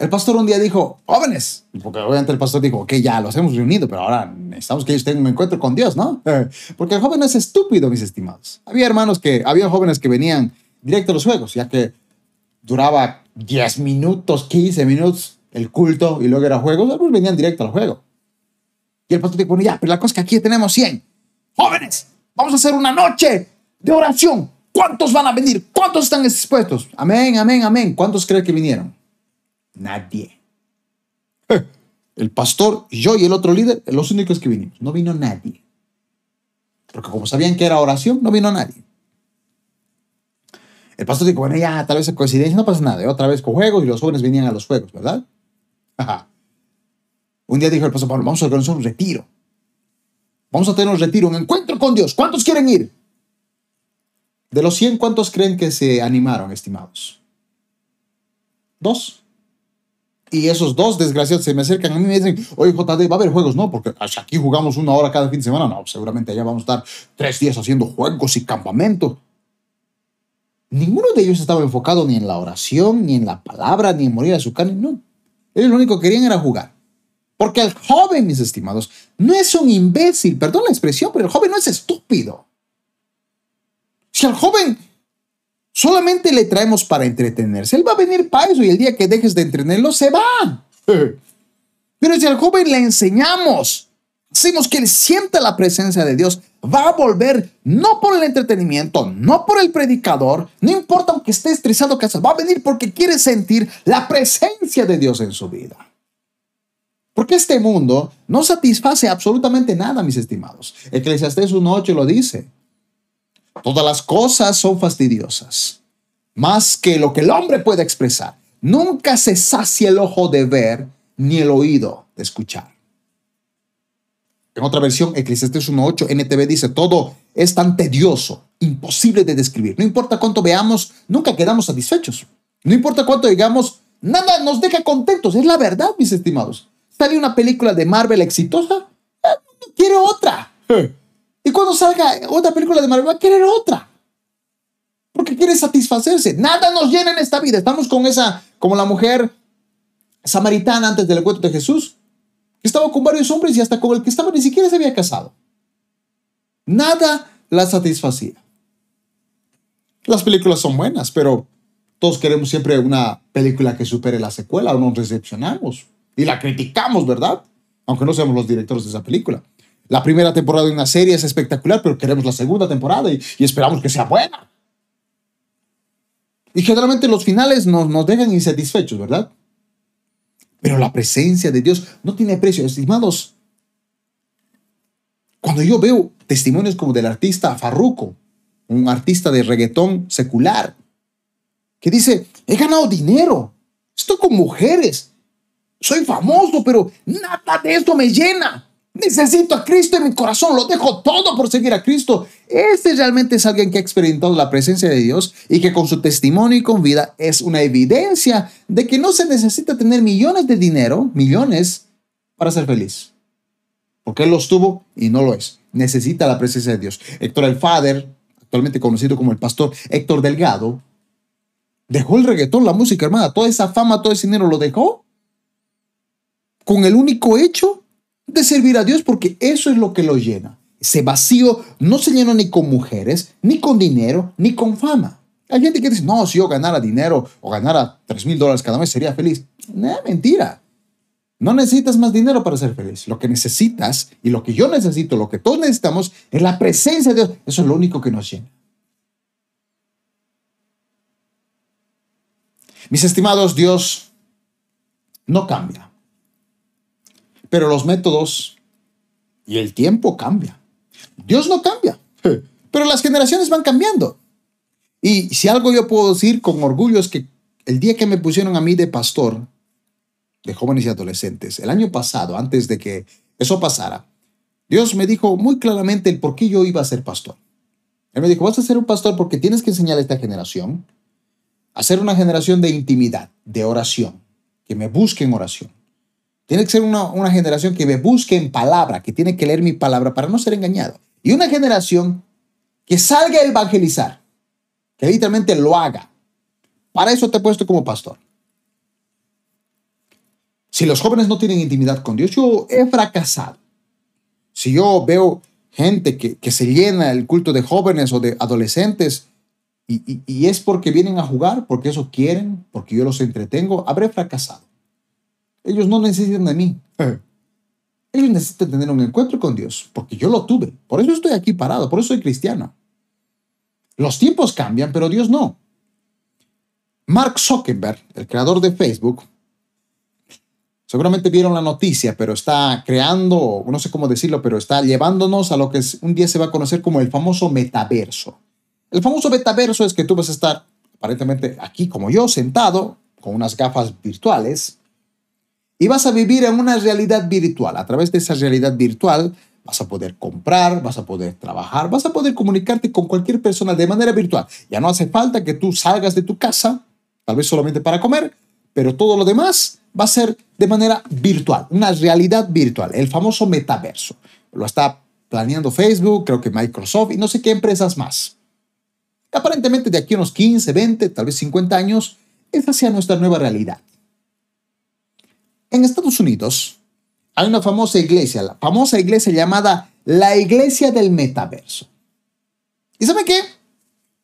El pastor un día dijo, jóvenes, porque obviamente el pastor dijo, ok, ya los hemos reunido, pero ahora necesitamos que ellos tengan un encuentro con Dios, ¿no? Porque el joven es estúpido, mis estimados. Había hermanos que, había jóvenes que venían directo a los juegos, ya que duraba 10 minutos, 15 minutos el culto y luego era juegos, algunos venían directo al juego. Y el pastor dijo, bueno, ya, pero la cosa es que aquí tenemos 100. Jóvenes, vamos a hacer una noche de oración. ¿Cuántos van a venir? ¿Cuántos están dispuestos? Amén, amén, amén. ¿Cuántos creen que vinieron? Nadie. El pastor, yo y el otro líder, los únicos que vinimos. No vino nadie. Porque como sabían que era oración, no vino nadie. El pastor dijo, bueno, ya, tal vez es coincidencia, no pasa nada. Otra vez con juegos y los jóvenes venían a los juegos, ¿verdad? Un día dijo el pastor Pablo, vamos a organizar un retiro. Vamos a tener un retiro, un encuentro con Dios. ¿Cuántos quieren ir? De los 100, ¿cuántos creen que se animaron, estimados? Dos. Y esos dos desgraciados se me acercan a mí y me dicen, oye, JD, ¿va a haber juegos? No, porque aquí jugamos una hora cada fin de semana. No, seguramente allá vamos a estar tres días haciendo juegos y campamento. Ninguno de ellos estaba enfocado ni en la oración, ni en la palabra, ni en morir a su carne. No. Ellos lo único que querían era jugar. Porque el joven, mis estimados, no es un imbécil, perdón la expresión, pero el joven no es estúpido. Si al joven solamente le traemos para entretenerse, él va a venir para eso y el día que dejes de entretenerlo se va. Pero si al joven le enseñamos, hacemos que él sienta la presencia de Dios, va a volver no por el entretenimiento, no por el predicador, no importa aunque esté estresado, va a venir porque quiere sentir la presencia de Dios en su vida. Porque este mundo no satisface absolutamente nada, mis estimados. Eclesiastés 1.8 lo dice. Todas las cosas son fastidiosas, más que lo que el hombre puede expresar. Nunca se sacia el ojo de ver ni el oído de escuchar. En otra versión, Eclesiastés 1.8, NTV dice, todo es tan tedioso, imposible de describir. No importa cuánto veamos, nunca quedamos satisfechos. No importa cuánto digamos, nada nos deja contentos. Es la verdad, mis estimados sale una película de Marvel exitosa, eh, quiere otra. Y cuando salga otra película de Marvel, va a querer otra. Porque quiere satisfacerse. Nada nos llena en esta vida. Estamos con esa, como la mujer samaritana antes del encuentro de Jesús, estaba con varios hombres y hasta con el que estaba ni siquiera se había casado. Nada la satisfacía. Las películas son buenas, pero todos queremos siempre una película que supere la secuela o nos recepcionamos y la criticamos, ¿verdad? Aunque no seamos los directores de esa película. La primera temporada de una serie es espectacular, pero queremos la segunda temporada y, esperamos que sea buena. Y generalmente los finales nos, nos dejan insatisfechos, ¿verdad? Pero la presencia de Dios no tiene precio, estimados. Cuando yo veo testimonios como del artista Farruko, un artista de reggaetón secular, que dice, he ganado dinero, estoy con mujeres, soy famoso, pero nada de esto me llena. Necesito a Cristo en mi corazón, lo dejo todo por seguir a Cristo. Este realmente es alguien que ha experimentado la presencia de Dios y que con su testimonio y con vida es una evidencia de que no se necesita tener millones de dinero, millones, para ser feliz. Porque él los tuvo y no lo es. Necesita la presencia de Dios. Héctor el Father, actualmente conocido como el pastor Héctor Delgado, dejó el reggaetón, la música, hermana, toda esa fama, todo ese dinero lo dejó con el único hecho de servir a Dios, porque eso es lo que lo llena. Ese vacío no se llena ni con mujeres, ni con dinero, ni con fama. Hay gente que dice, no, si yo ganara dinero o ganara 3 mil dólares cada mes sería feliz. No, mentira. No necesitas más dinero para ser feliz. Lo que necesitas y lo que yo necesito, lo que todos necesitamos es la presencia de Dios. Eso es lo único que nos llena. Mis estimados, Dios no cambia. Pero los métodos y el tiempo cambia. Dios no cambia, pero las generaciones van cambiando. Y si algo yo puedo decir con orgullo es que el día que me pusieron a mí de pastor de jóvenes y adolescentes, el año pasado, antes de que eso pasara, Dios me dijo muy claramente el por qué yo iba a ser pastor. Él me dijo, vas a ser un pastor porque tienes que enseñar a esta generación a ser una generación de intimidad, de oración, que me busquen oración tiene que ser una, generación que me busque en palabra, que tiene que leer mi palabra para no ser engañado. Y una generación que salga a evangelizar, que literalmente lo haga. Para eso te he puesto como pastor. Si los jóvenes no tienen intimidad con Dios, yo he fracasado. Si yo veo gente que, se llena el culto de jóvenes o de adolescentes y, y es porque vienen a jugar, porque eso quieren, porque yo los entretengo, habré fracasado. Ellos no necesitan de mí. Ellos necesitan tener un encuentro con Dios, porque yo lo tuve. Por eso estoy aquí parado, por eso soy cristiano. Los tiempos cambian, pero Dios no. Mark Zuckerberg, el creador de Facebook, seguramente vieron la noticia, pero está creando, no sé cómo decirlo, pero está llevándonos a lo que un día se va a conocer como el famoso metaverso. El famoso metaverso es que tú vas a estar aparentemente aquí como yo, sentado, con unas gafas virtuales, y vas a vivir en una realidad virtual. A través de esa realidad virtual vas a poder comprar, vas a poder trabajar, vas a poder comunicarte con cualquier persona de manera virtual. Ya no hace falta que tú salgas de tu casa, tal vez solamente para comer, pero todo lo demás va a ser de manera virtual, una realidad virtual, el famoso metaverso. Lo está planeando Facebook, creo que Microsoft y no sé qué empresas más. Aparentemente de aquí a unos 15, 20, tal vez 50 años, esa sea nuestra nueva realidad. En Estados Unidos hay una famosa iglesia, la famosa iglesia llamada la Iglesia del Metaverso. ¿Y sabe qué?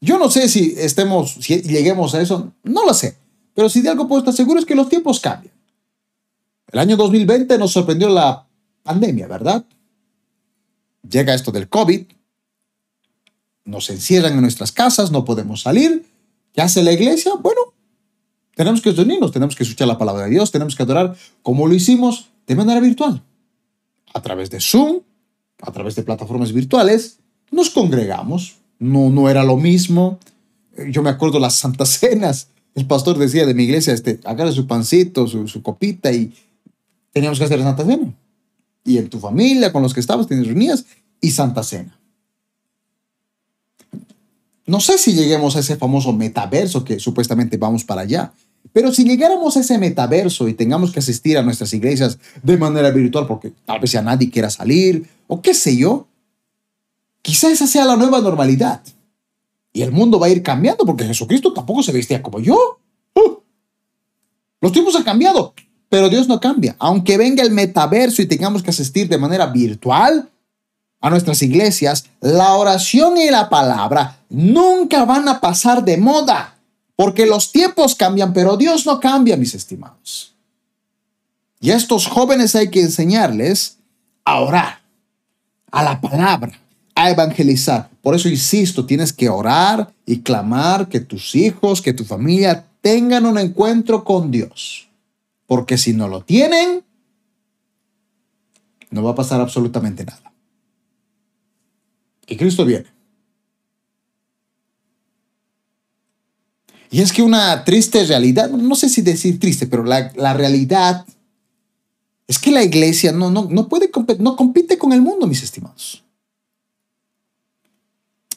Yo no sé si estemos, si lleguemos a eso, no lo sé. Pero si de algo puedo estar seguro es que los tiempos cambian. El año 2020 nos sorprendió la pandemia, ¿verdad? Llega esto del COVID, nos encierran en nuestras casas, no podemos salir. ¿Qué hace la iglesia? Bueno, tenemos que reunirnos, tenemos que escuchar la palabra de Dios, tenemos que adorar como lo hicimos de manera virtual. A través de Zoom, a través de plataformas virtuales, nos congregamos. No, no era lo mismo. Yo me acuerdo las santas cenas. El pastor decía de mi iglesia, este, agarra su pancito, su, copita y teníamos que hacer santa cena. Y en tu familia, con los que estabas, tienes reunidas y santa cena. No sé si lleguemos a ese famoso metaverso que supuestamente vamos para allá, pero si llegáramos a ese metaverso y tengamos que asistir a nuestras iglesias de manera virtual porque tal vez ya nadie quiera salir o qué sé yo, quizá esa sea la nueva normalidad. Y el mundo va a ir cambiando porque Jesucristo tampoco se vestía como yo. ¡Uh! Los tiempos han cambiado, pero Dios no cambia. Aunque venga el metaverso y tengamos que asistir de manera virtual a nuestras iglesias, la oración y la palabra nunca van a pasar de moda. Porque los tiempos cambian, pero Dios no cambia, mis estimados. Y a estos jóvenes hay que enseñarles a orar, a la palabra, a evangelizar. Por eso insisto, tienes que orar y clamar que tus hijos, que tu familia tengan un encuentro con Dios. Porque si no lo tienen, no va a pasar absolutamente nada. Y Cristo viene. Y es que una triste realidad, no sé si decir triste, pero la, realidad es que la iglesia no, no, no puede no compite con el mundo, mis estimados.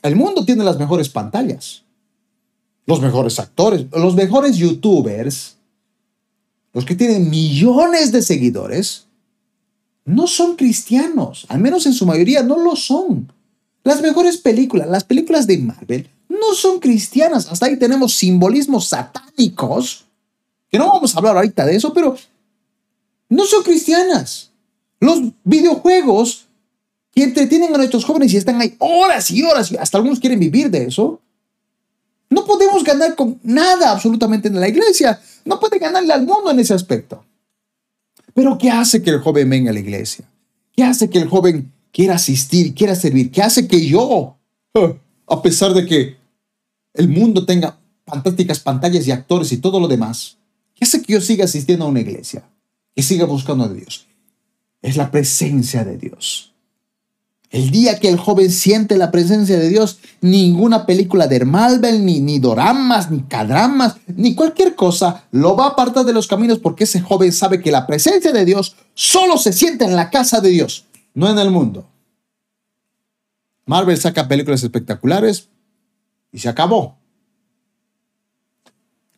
El mundo tiene las mejores pantallas, los mejores actores, los mejores youtubers, los que tienen millones de seguidores, no son cristianos, al menos en su mayoría no lo son. Las mejores películas, las películas de Marvel, no son cristianas. Hasta ahí tenemos simbolismos satánicos, que no vamos a hablar ahorita de eso, pero no son cristianas. Los videojuegos que entretienen a nuestros jóvenes y están ahí horas y horas, y hasta algunos quieren vivir de eso. No podemos ganar con nada absolutamente en la iglesia. No puede ganarle al mundo en ese aspecto. Pero ¿qué hace que el joven venga a la iglesia? ¿Qué hace que el joven quiera asistir, quiera servir? ¿Qué hace que yo, a pesar de que el mundo tenga fantásticas pantallas y actores y todo lo demás, ¿qué hace que yo siga asistiendo a una iglesia? Que siga buscando a Dios. Es la presencia de Dios. El día que el joven siente la presencia de Dios, ninguna película de Marvel, ni, ni doramas, ni cadramas, ni cualquier cosa lo va a apartar de los caminos porque ese joven sabe que la presencia de Dios solo se siente en la casa de Dios, no en el mundo. Marvel saca películas espectaculares, y se acabó.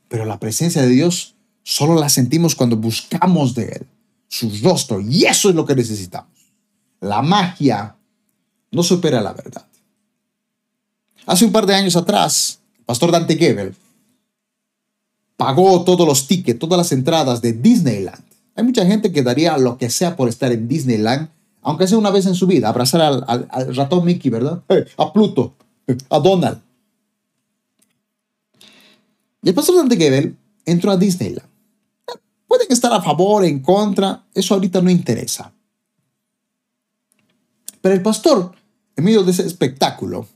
Pero la presencia de Dios solo la sentimos cuando buscamos de Él, su rostro, y eso es lo que necesitamos. La magia no supera la verdad. Hace un par de años atrás, Pastor Dante Gebel pagó todos los tickets, todas las entradas de Disneyland. Hay mucha gente que daría lo que sea por estar en Disneyland, aunque sea una vez en su vida, abrazar al, ratón Mickey, ¿verdad? A Pluto, a Donald. El pastor Dante Gebel entró a Disneyland. Pueden estar a favor, en contra, eso ahorita no interesa. Pero el pastor, en medio de ese espectáculo,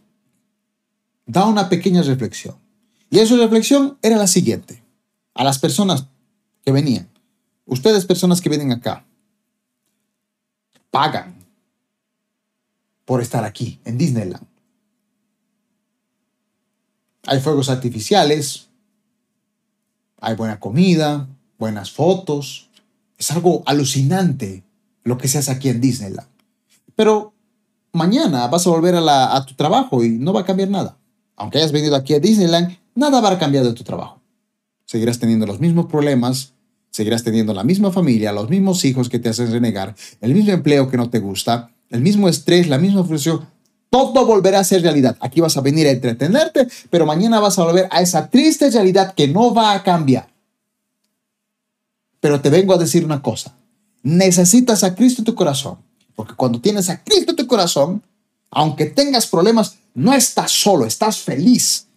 da una pequeña reflexión. Y esa reflexión era la siguiente. A las personas que venían, ustedes personas que vienen acá, pagan por estar aquí, en Disneyland. Hay fuegos artificiales, hay buena comida, buenas fotos, Es algo alucinante lo que se hace aquí en Disneyland. Pero mañana vas a volver a, tu trabajo y no va a cambiar nada. Aunque hayas venido aquí a Disneyland, nada va a cambiar de tu trabajo. Seguirás teniendo los mismos problemas, seguirás teniendo la misma familia, los mismos hijos que te hacen renegar, el mismo empleo que no te gusta, el mismo estrés, la misma frustración. Todo volverá a ser realidad. Aquí vas a venir a entretenerte, pero mañana vas a volver a esa triste realidad que no va a cambiar. Pero te vengo a decir una cosa. Necesitas a Cristo en tu corazón. Porque cuando tienes a Cristo en tu corazón, aunque tengas problemas, no estás solo, estás feliz.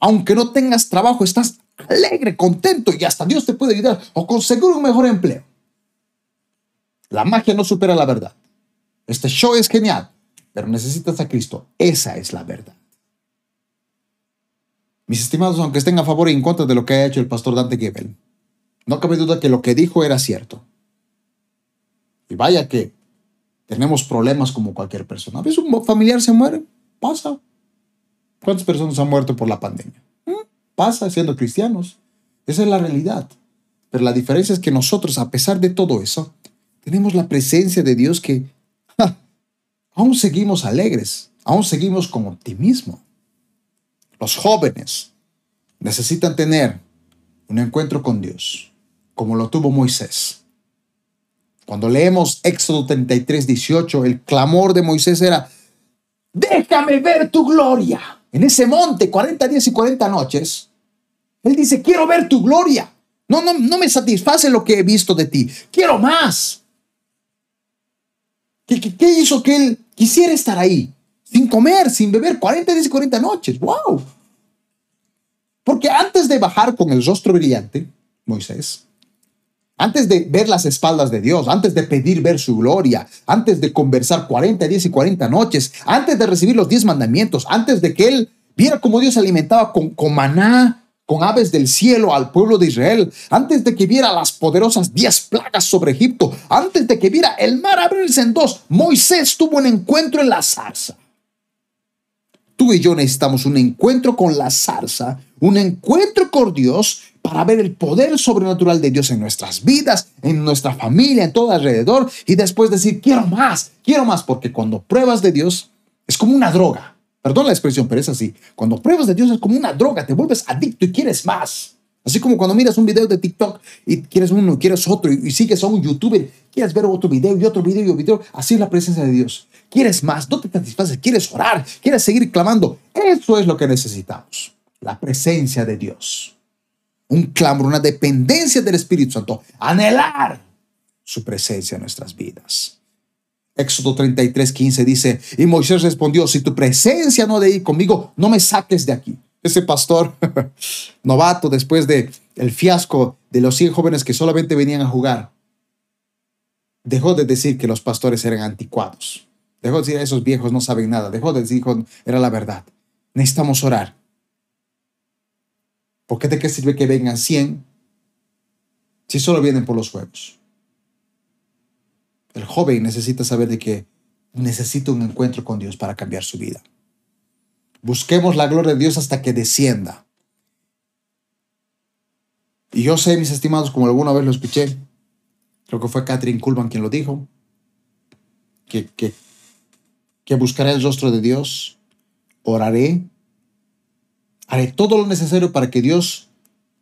Aunque no tengas trabajo, estás alegre, contento y hasta Dios te puede ayudar o conseguir un mejor empleo. La magia no supera la verdad. Este show es genial, pero necesitas a Cristo. Esa es la verdad. Mis estimados, aunque estén a favor y en contra de lo que ha hecho el pastor Dante Gebel, no cabe duda que lo que dijo era cierto. Y vaya que tenemos problemas como cualquier persona. A veces un familiar se muere, pasa. ¿Cuántas personas han muerto por la pandemia? pasa siendo cristianos. Esa es la realidad. Pero la diferencia es que nosotros, a pesar de todo eso, tenemos la presencia de Dios que aún seguimos alegres, aún seguimos con optimismo. Los jóvenes necesitan tener un encuentro con Dios, como lo tuvo Moisés. Cuando leemos Éxodo 33, 18, el clamor de Moisés era, déjame ver tu gloria. En ese monte, 40 días y 40 noches, él dice, quiero ver tu gloria. No, no, no me satisface lo que he visto de ti. Quiero más. ¿Qué, qué, hizo que él quisiera estar ahí? Sin comer, sin beber, 40 días y 40 noches. ¡Wow! Porque antes de bajar con el rostro brillante, Moisés, antes de ver las espaldas de Dios, antes de pedir ver su gloria, antes de conversar 40 días y 40 noches, antes de recibir los 10 mandamientos, antes de que él viera cómo Dios alimentaba con, con maná con aves del cielo al pueblo de Israel, antes de que viera las poderosas diez plagas sobre Egipto, antes de que viera el mar abrirse en dos, Moisés tuvo un encuentro en la zarza. Tú y yo necesitamos un encuentro con la zarza, un encuentro con Dios para ver el poder sobrenatural de Dios en nuestras vidas, en nuestra familia, en todo alrededor, y después decir, quiero más, quiero más, porque cuando pruebas de Dios es como una droga. Perdón la expresión, pero es así. Cuando pruebas de Dios es como una droga, te vuelves adicto y quieres más. Así como cuando miras un video de TikTok y quieres uno, y quieres otro, y, sigues a un youtuber, quieres ver otro video y otro video y otro video. Así es la presencia de Dios. Quieres más, no te satisfaces, quieres orar, quieres seguir clamando. Eso es lo que necesitamos. La presencia de Dios. Un clamor, una dependencia del Espíritu Santo. Anhelar su presencia en nuestras vidas. Éxodo 33, 15 dice, y Moisés respondió, si tu presencia no de ir conmigo, no me saques de aquí. Ese pastor novato, después de el fiasco de los 100 jóvenes que solamente venían a jugar, dejó de decir que los pastores eran anticuados. Dejó de decir, esos viejos no saben nada. Dejó de decir, era la verdad. Necesitamos orar. ¿Por qué de qué sirve que vengan 100 si solo vienen por los juegos? El joven necesita saber de que necesita un encuentro con Dios para cambiar su vida. Busquemos la gloria de Dios hasta que descienda. Y yo sé, mis estimados, como alguna vez lo escuché, creo que fue Catherine Kuhlman quien lo dijo, que, que, que buscaré el rostro de Dios, oraré, haré todo lo necesario para que Dios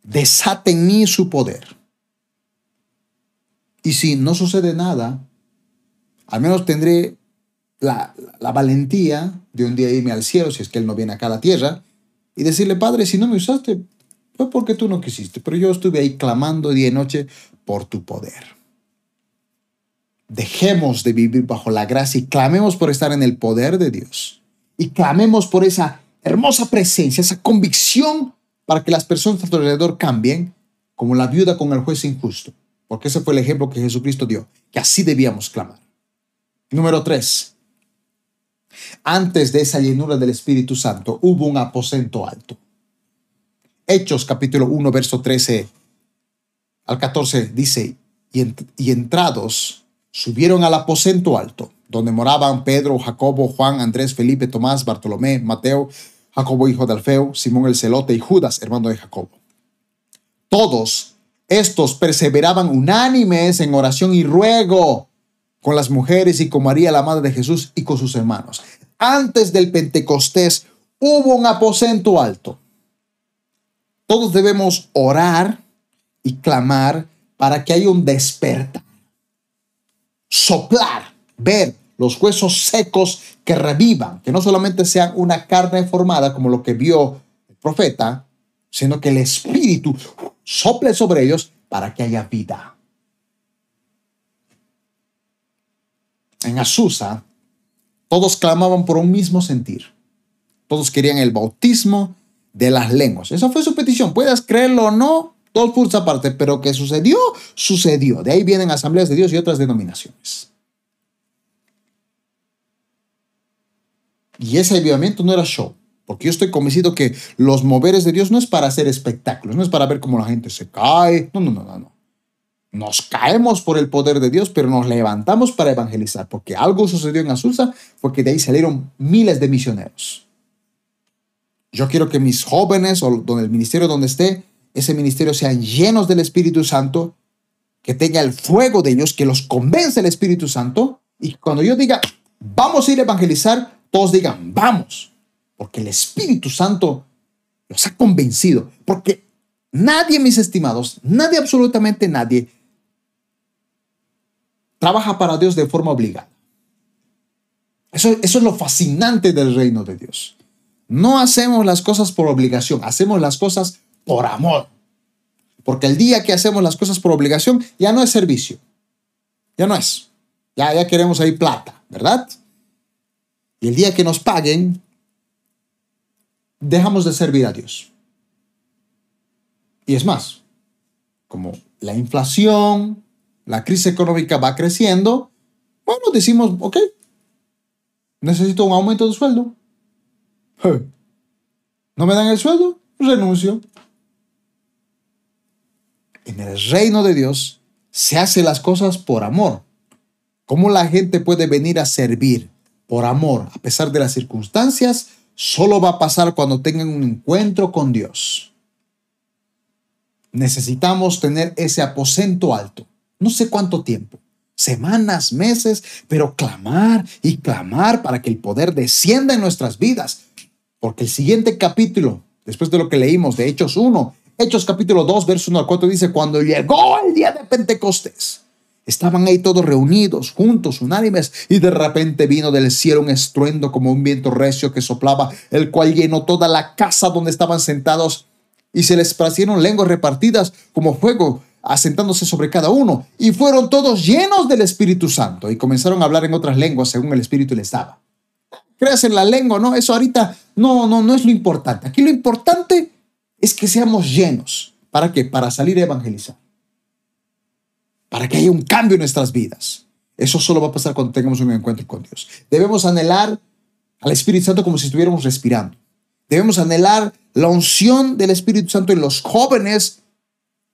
desate en mí su poder. Y si no sucede nada, al menos tendré la, valentía de un día irme al cielo, si es que Él no viene acá a la tierra, y decirle, Padre, si no me usaste, fue porque tú no quisiste, pero yo estuve ahí clamando día y noche por tu poder. Dejemos de vivir bajo la gracia y clamemos por estar en el poder de Dios. Y clamemos por esa hermosa presencia, esa convicción para que las personas a tu alrededor cambien, como la viuda con el juez injusto. Porque ese fue el ejemplo que Jesucristo dio, que así debíamos clamar. Número 3. Antes de esa llenura del Espíritu Santo hubo un aposento alto. Hechos capítulo 1, verso 13 al 14 dice, y, entrados subieron al aposento alto, donde moraban Pedro, Jacobo, Juan, Andrés, Felipe, Tomás, Bartolomé, Mateo, Jacobo hijo de Alfeo, Simón el celote y Judas, hermano de Jacobo. Todos Estos perseveraban unánimes en oración y ruego con las mujeres y con María, la madre de Jesús, y con sus hermanos. Antes del Pentecostés hubo un aposento alto. Todos debemos orar y clamar para que haya un despertar. Soplar, ver los huesos secos que revivan, que no solamente sean una carne formada como lo que vio el profeta, sino que el Espíritu sople sobre ellos para que haya vida. En Azusa, todos clamaban por un mismo sentir. Todos querían el bautismo de las lenguas. Esa fue su petición. Puedas creerlo o no, dos puntos aparte, pero que sucedió, sucedió. De ahí vienen asambleas de Dios y otras denominaciones. Y ese avivamiento no era show, porque yo estoy convencido que los moveres de Dios no es para hacer espectáculos, no es para ver cómo la gente se cae. No, no, no, no, no. Nos caemos por el poder de Dios, pero nos levantamos para evangelizar, porque algo sucedió en Azusa, porque de ahí salieron miles de misioneros. Yo quiero que mis jóvenes o donde el ministerio donde esté, ese ministerio sean llenos del Espíritu Santo, que tenga el fuego de ellos, que los convence el Espíritu Santo, y cuando yo diga, vamos a ir a evangelizar, todos digan, vamos, porque el Espíritu Santo los ha convencido, porque nadie, mis estimados, nadie, absolutamente nadie, trabaja para Dios de forma obligada. Eso, es lo fascinante del reino de Dios. No hacemos las cosas por obligación, hacemos las cosas por amor. Porque el día que hacemos las cosas por obligación, ya no es servicio. Ya no es. Ya, ya queremos ahí plata, ¿verdad? Y el día que nos paguen, dejamos de servir a Dios. Y es más, como la inflación, la crisis económica va creciendo, bueno, decimos, ok, necesito un aumento de sueldo. ¿No me dan el sueldo? Renuncio. En el reino de Dios se hacen las cosas por amor. ¿Cómo la gente puede venir a servir por amor a pesar de las circunstancias? Solo va a pasar cuando tengan un encuentro con Dios. Necesitamos tener ese aposento alto. No sé cuánto tiempo semanas, meses, pero clamar y clamar para que el poder descienda en nuestras vidas. Porque el siguiente capítulo, después de lo que leímos de Hechos 1, Hechos capítulo 2, verso 1 al 4 dice, cuando llegó el día de Pentecostés, estaban ahí todos reunidos, juntos, unánimes, y de repente vino del cielo un estruendo como un viento recio que soplaba, el cual llenó toda la casa donde estaban sentados, y se les parecieron lenguas repartidas como fuego, asentándose sobre cada uno, y fueron todos llenos del Espíritu Santo, y comenzaron a hablar en otras lenguas según el Espíritu les daba creas en la lengua, ¿no? Eso ahorita no, no, no es lo importante. Aquí lo importante es que seamos llenos. ¿Para qué? Para salir a evangelizar. Para que haya un cambio en nuestras vidas. Eso solo va a pasar cuando tengamos un encuentro con Dios. Debemos anhelar al Espíritu Santo como si estuviéramos respirando. Debemos anhelar la unción del Espíritu Santo en los jóvenes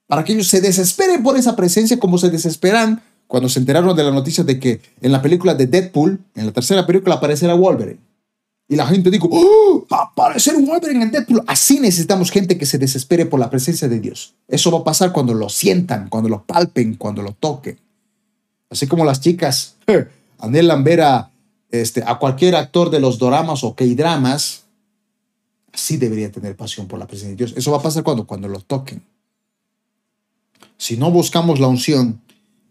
para que ellos se desesperen por esa presencia como se desesperan cuando se enteraron de la noticia de que en la película de Deadpool, en la tercera película, aparecerá Wolverine. Y la gente dijo, ¡Oh, va a aparecer Wolverine en Deadpool. Así necesitamos gente que se desespere por la presencia de Dios. Eso va a pasar cuando lo sientan, cuando lo palpen, cuando lo toquen. Así como las chicas anhelan ver a, este, a cualquier actor de los doramas o K-dramas, así debería tener pasión por la presencia de Dios. Eso va a pasar cuando, cuando lo toquen. Si no buscamos la unción,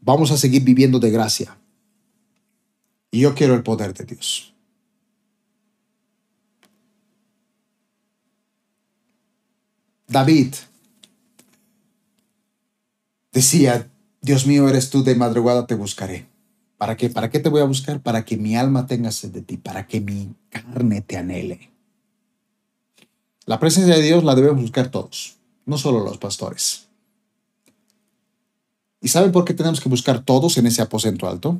vamos a seguir viviendo de gracia. Y yo quiero el poder de Dios. David decía, Dios mío, eres tú, de madrugada te buscaré. ¿Para qué? ¿Para qué te voy a buscar? Para que mi alma tenga sed de ti, para que mi carne te anhele. La presencia de Dios la debemos buscar todos, no solo los pastores. ¿Y saben por qué tenemos que buscar todos en ese aposento alto?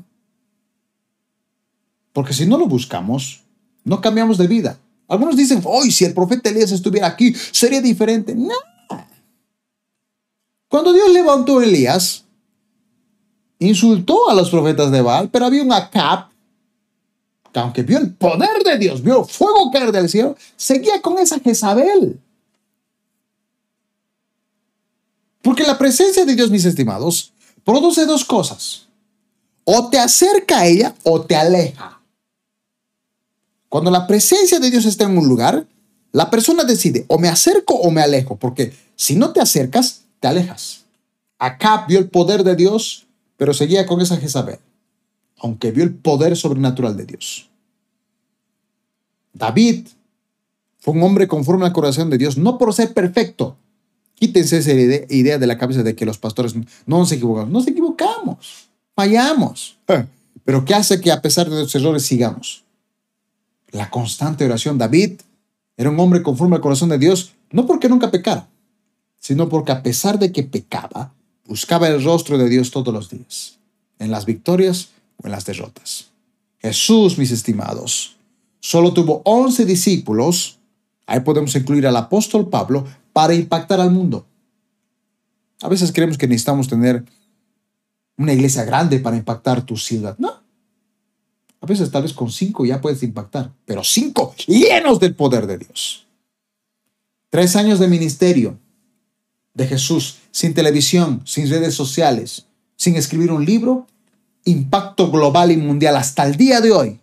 Porque si no lo buscamos, no cambiamos de vida. Algunos dicen, hoy si el profeta Elías estuviera aquí, sería diferente. No. Cuando Dios levantó a Elías, insultó a los profetas de Baal, pero había un Acab que aunque vio el poder de Dios, vio fuego caer del cielo, seguía con esa Jezabel. Porque la presencia de Dios, mis estimados, produce dos cosas. O te acerca a ella o te aleja. Cuando la presencia de Dios está en un lugar, la persona decide o me acerco o me alejo, porque si no te acercas, te alejas. Acá vio el poder de Dios, pero seguía con esa Jezabel, aunque vio el poder sobrenatural de Dios. David fue un hombre conforme al corazón de Dios, no por ser perfecto. Quítense esa idea de la cabeza de que los pastores no nos equivocamos. Nos equivocamos, fallamos. Pero ¿qué hace que a pesar de los errores sigamos? La constante oración. David era un hombre conforme al corazón de Dios, no porque nunca pecara, sino porque a pesar de que pecaba, buscaba el rostro de Dios todos los días, en las victorias o en las derrotas. Jesús, mis estimados, solo tuvo 11 discípulos, ahí podemos incluir al apóstol Pablo, para impactar al mundo. A veces creemos que necesitamos tener una iglesia grande para impactar tu ciudad. No. A veces tal vez con cinco ya puedes impactar, pero cinco llenos del poder de Dios. Tres años de ministerio de Jesús, sin televisión, sin redes sociales, sin escribir un libro, impacto global y mundial hasta el día de hoy,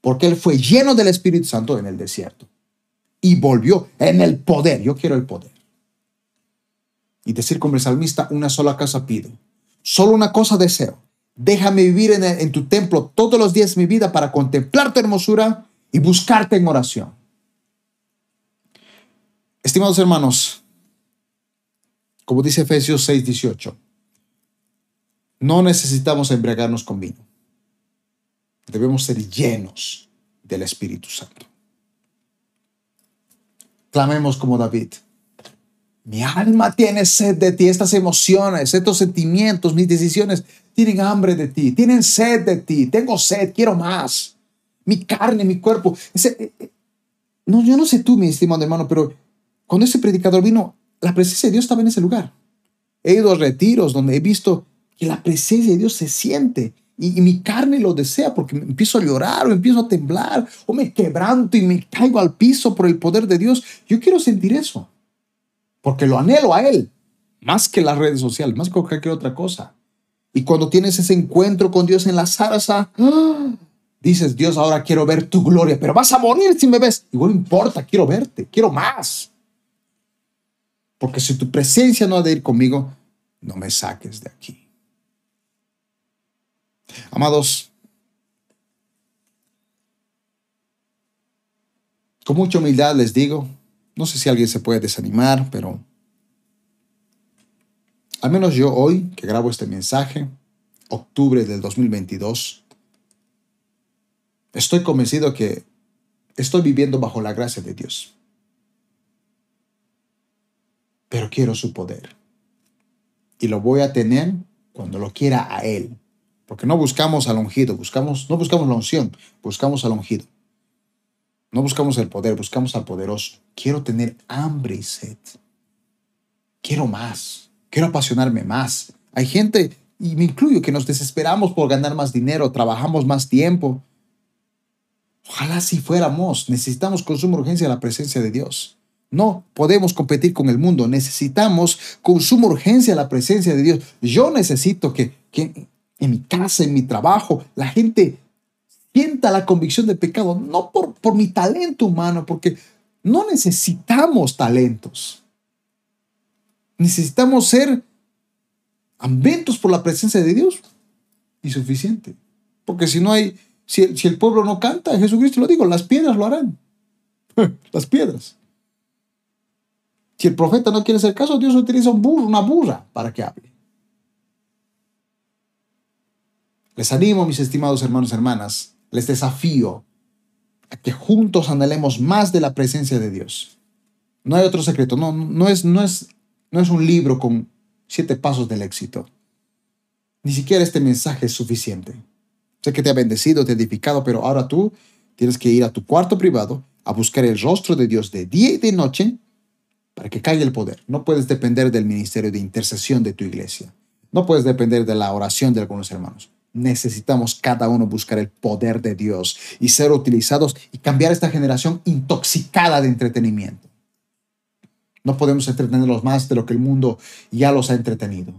porque Él fue lleno del Espíritu Santo en el desierto y volvió en el poder. Yo quiero el poder. Y decir como el salmista, una sola cosa pido, solo una cosa deseo Déjame vivir en, tu templo todos los días de mi vida para contemplar tu hermosura y buscarte en oración. Estimados hermanos, como dice Efesios 6:18, no necesitamos embriagarnos con vino. Debemos ser llenos del Espíritu Santo. Clamemos como David. Mi alma tiene sed de ti, estas emociones, estos sentimientos, mis decisiones tienen hambre de ti, tienen sed de ti, tengo sed, quiero más. Mi carne, mi cuerpo. Eh, eh, no, yo no sé tú, mi estimado hermano, pero cuando ese predicador vino, la presencia de Dios estaba en ese lugar. He ido a retiros donde he visto que la presencia de Dios se siente y, y, mi carne lo desea porque empiezo a llorar o empiezo a temblar o me quebranto y me caigo al piso por el poder de Dios. Yo quiero sentir eso porque lo anhelo a Él más que las redes sociales, más que cualquier otra cosa. Y cuando tienes ese encuentro con Dios en la zarza, ¡ah! dices, Dios, ahora quiero ver tu gloria, pero vas a morir si me ves. Igual no importa, quiero verte, quiero más. Porque si tu presencia no ha de ir conmigo, no me saques de aquí. Amados, con mucha humildad les digo, no sé si alguien se puede desanimar, pero al menos yo hoy, que grabo este mensaje, octubre del 2022, estoy convencido que estoy viviendo bajo la gracia de Dios. Pero quiero su poder. Y lo voy a tener cuando lo quiera a Él. Porque no buscamos al ungido, buscamos, no buscamos la unción, buscamos al ungido. No buscamos el poder, buscamos al poderoso. Quiero tener hambre y sed. Quiero más. Quiero apasionarme más. Hay gente, y me incluyo, que nos desesperamos por ganar más dinero, trabajamos más tiempo. Ojalá si fuéramos, necesitamos con suma urgencia la presencia de Dios. No podemos competir con el mundo, necesitamos con suma urgencia la presencia de Dios. Yo necesito que, que en mi casa, en mi trabajo, la gente sienta la convicción de pecado, no por, por mi talento humano, porque no necesitamos talentos. Necesitamos ser hambrientos por la presencia de Dios y suficiente. Porque si no hay, si el, pueblo no canta, Jesucristo lo digo, las piedras lo harán. las piedras. Si el profeta no quiere hacer caso, Dios utiliza un burro, una burra para que hable. Les animo, mis estimados hermanos y hermanas, les desafío a que juntos anhelemos más de la presencia de Dios. No hay otro secreto, no, es no es un libro con siete pasos del éxito. Ni siquiera este mensaje es suficiente. Sé que te ha bendecido, te ha edificado, pero ahora tú tienes que ir a tu cuarto privado a buscar el rostro de Dios de día y de noche para que caiga el poder. No puedes depender del ministerio de intercesión de tu iglesia. No puedes depender de la oración de algunos hermanos. Necesitamos cada uno buscar el poder de Dios y ser utilizados y cambiar esta generación intoxicada de entretenimiento. No podemos entretenerlos más de lo que el mundo ya los ha entretenido.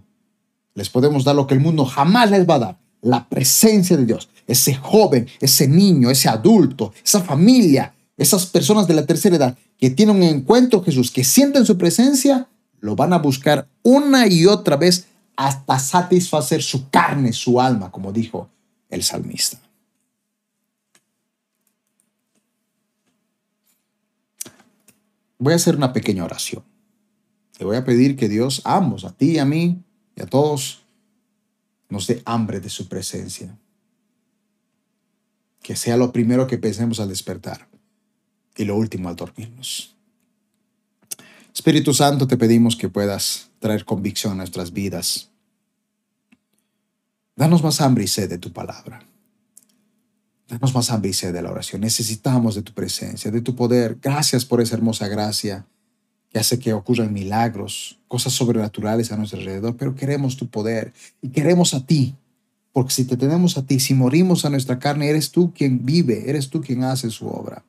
Les podemos dar lo que el mundo jamás les va a dar. La presencia de Dios. Ese joven, ese niño, ese adulto, esa familia, esas personas de la tercera edad que tienen un encuentro Jesús, que sienten su presencia, lo van a buscar una y otra vez hasta satisfacer su carne, su alma, como dijo el salmista. Voy a hacer una pequeña oración. Te voy a pedir que Dios, ambos, a ti a mí y a todos, nos dé hambre de su presencia. Que sea lo primero que pensemos al despertar y lo último al dormirnos. Espíritu Santo, te pedimos que puedas traer convicción a nuestras vidas. Danos más hambre y sed de tu palabra. Danos más hambre y sed de la oración. Necesitamos de tu presencia, de tu poder. Gracias por esa hermosa gracia que hace que ocurran milagros, cosas sobrenaturales a nuestro alrededor, pero queremos tu poder y queremos a ti. Porque si te tenemos a ti, si morimos a nuestra carne, eres tú quien vive, eres tú quien hace su obra.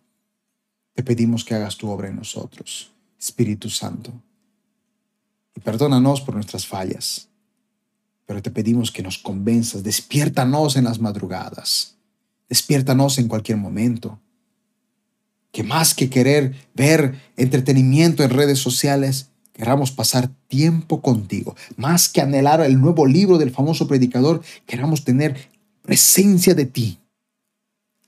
Te pedimos que hagas tu obra en nosotros, Espíritu Santo. Y perdónanos por nuestras fallas, pero te pedimos que nos convenzas, despiértanos en las madrugadas, despiértanos en cualquier momento. Que más que querer ver entretenimiento en redes sociales, queramos pasar tiempo contigo. Más que anhelar el nuevo libro del famoso predicador, queramos tener presencia de ti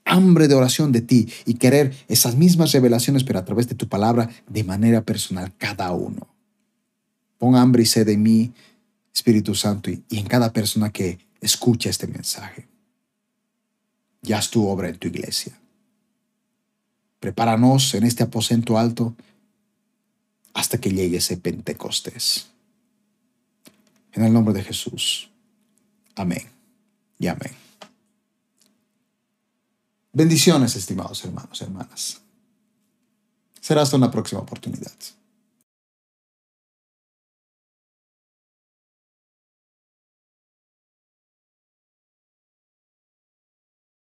hambre de oración de ti y querer esas mismas revelaciones, pero a través de tu palabra de manera personal, cada uno. Pon hambre y sed en mí, Espíritu Santo, y, en cada persona que escucha este mensaje. Ya es tu obra en tu iglesia. Prepáranos en este aposento alto hasta que llegue ese Pentecostés. En el nombre de Jesús. Amén y amén. Bendiciones, estimados hermanos, hermanas. Será hasta una próxima oportunidad.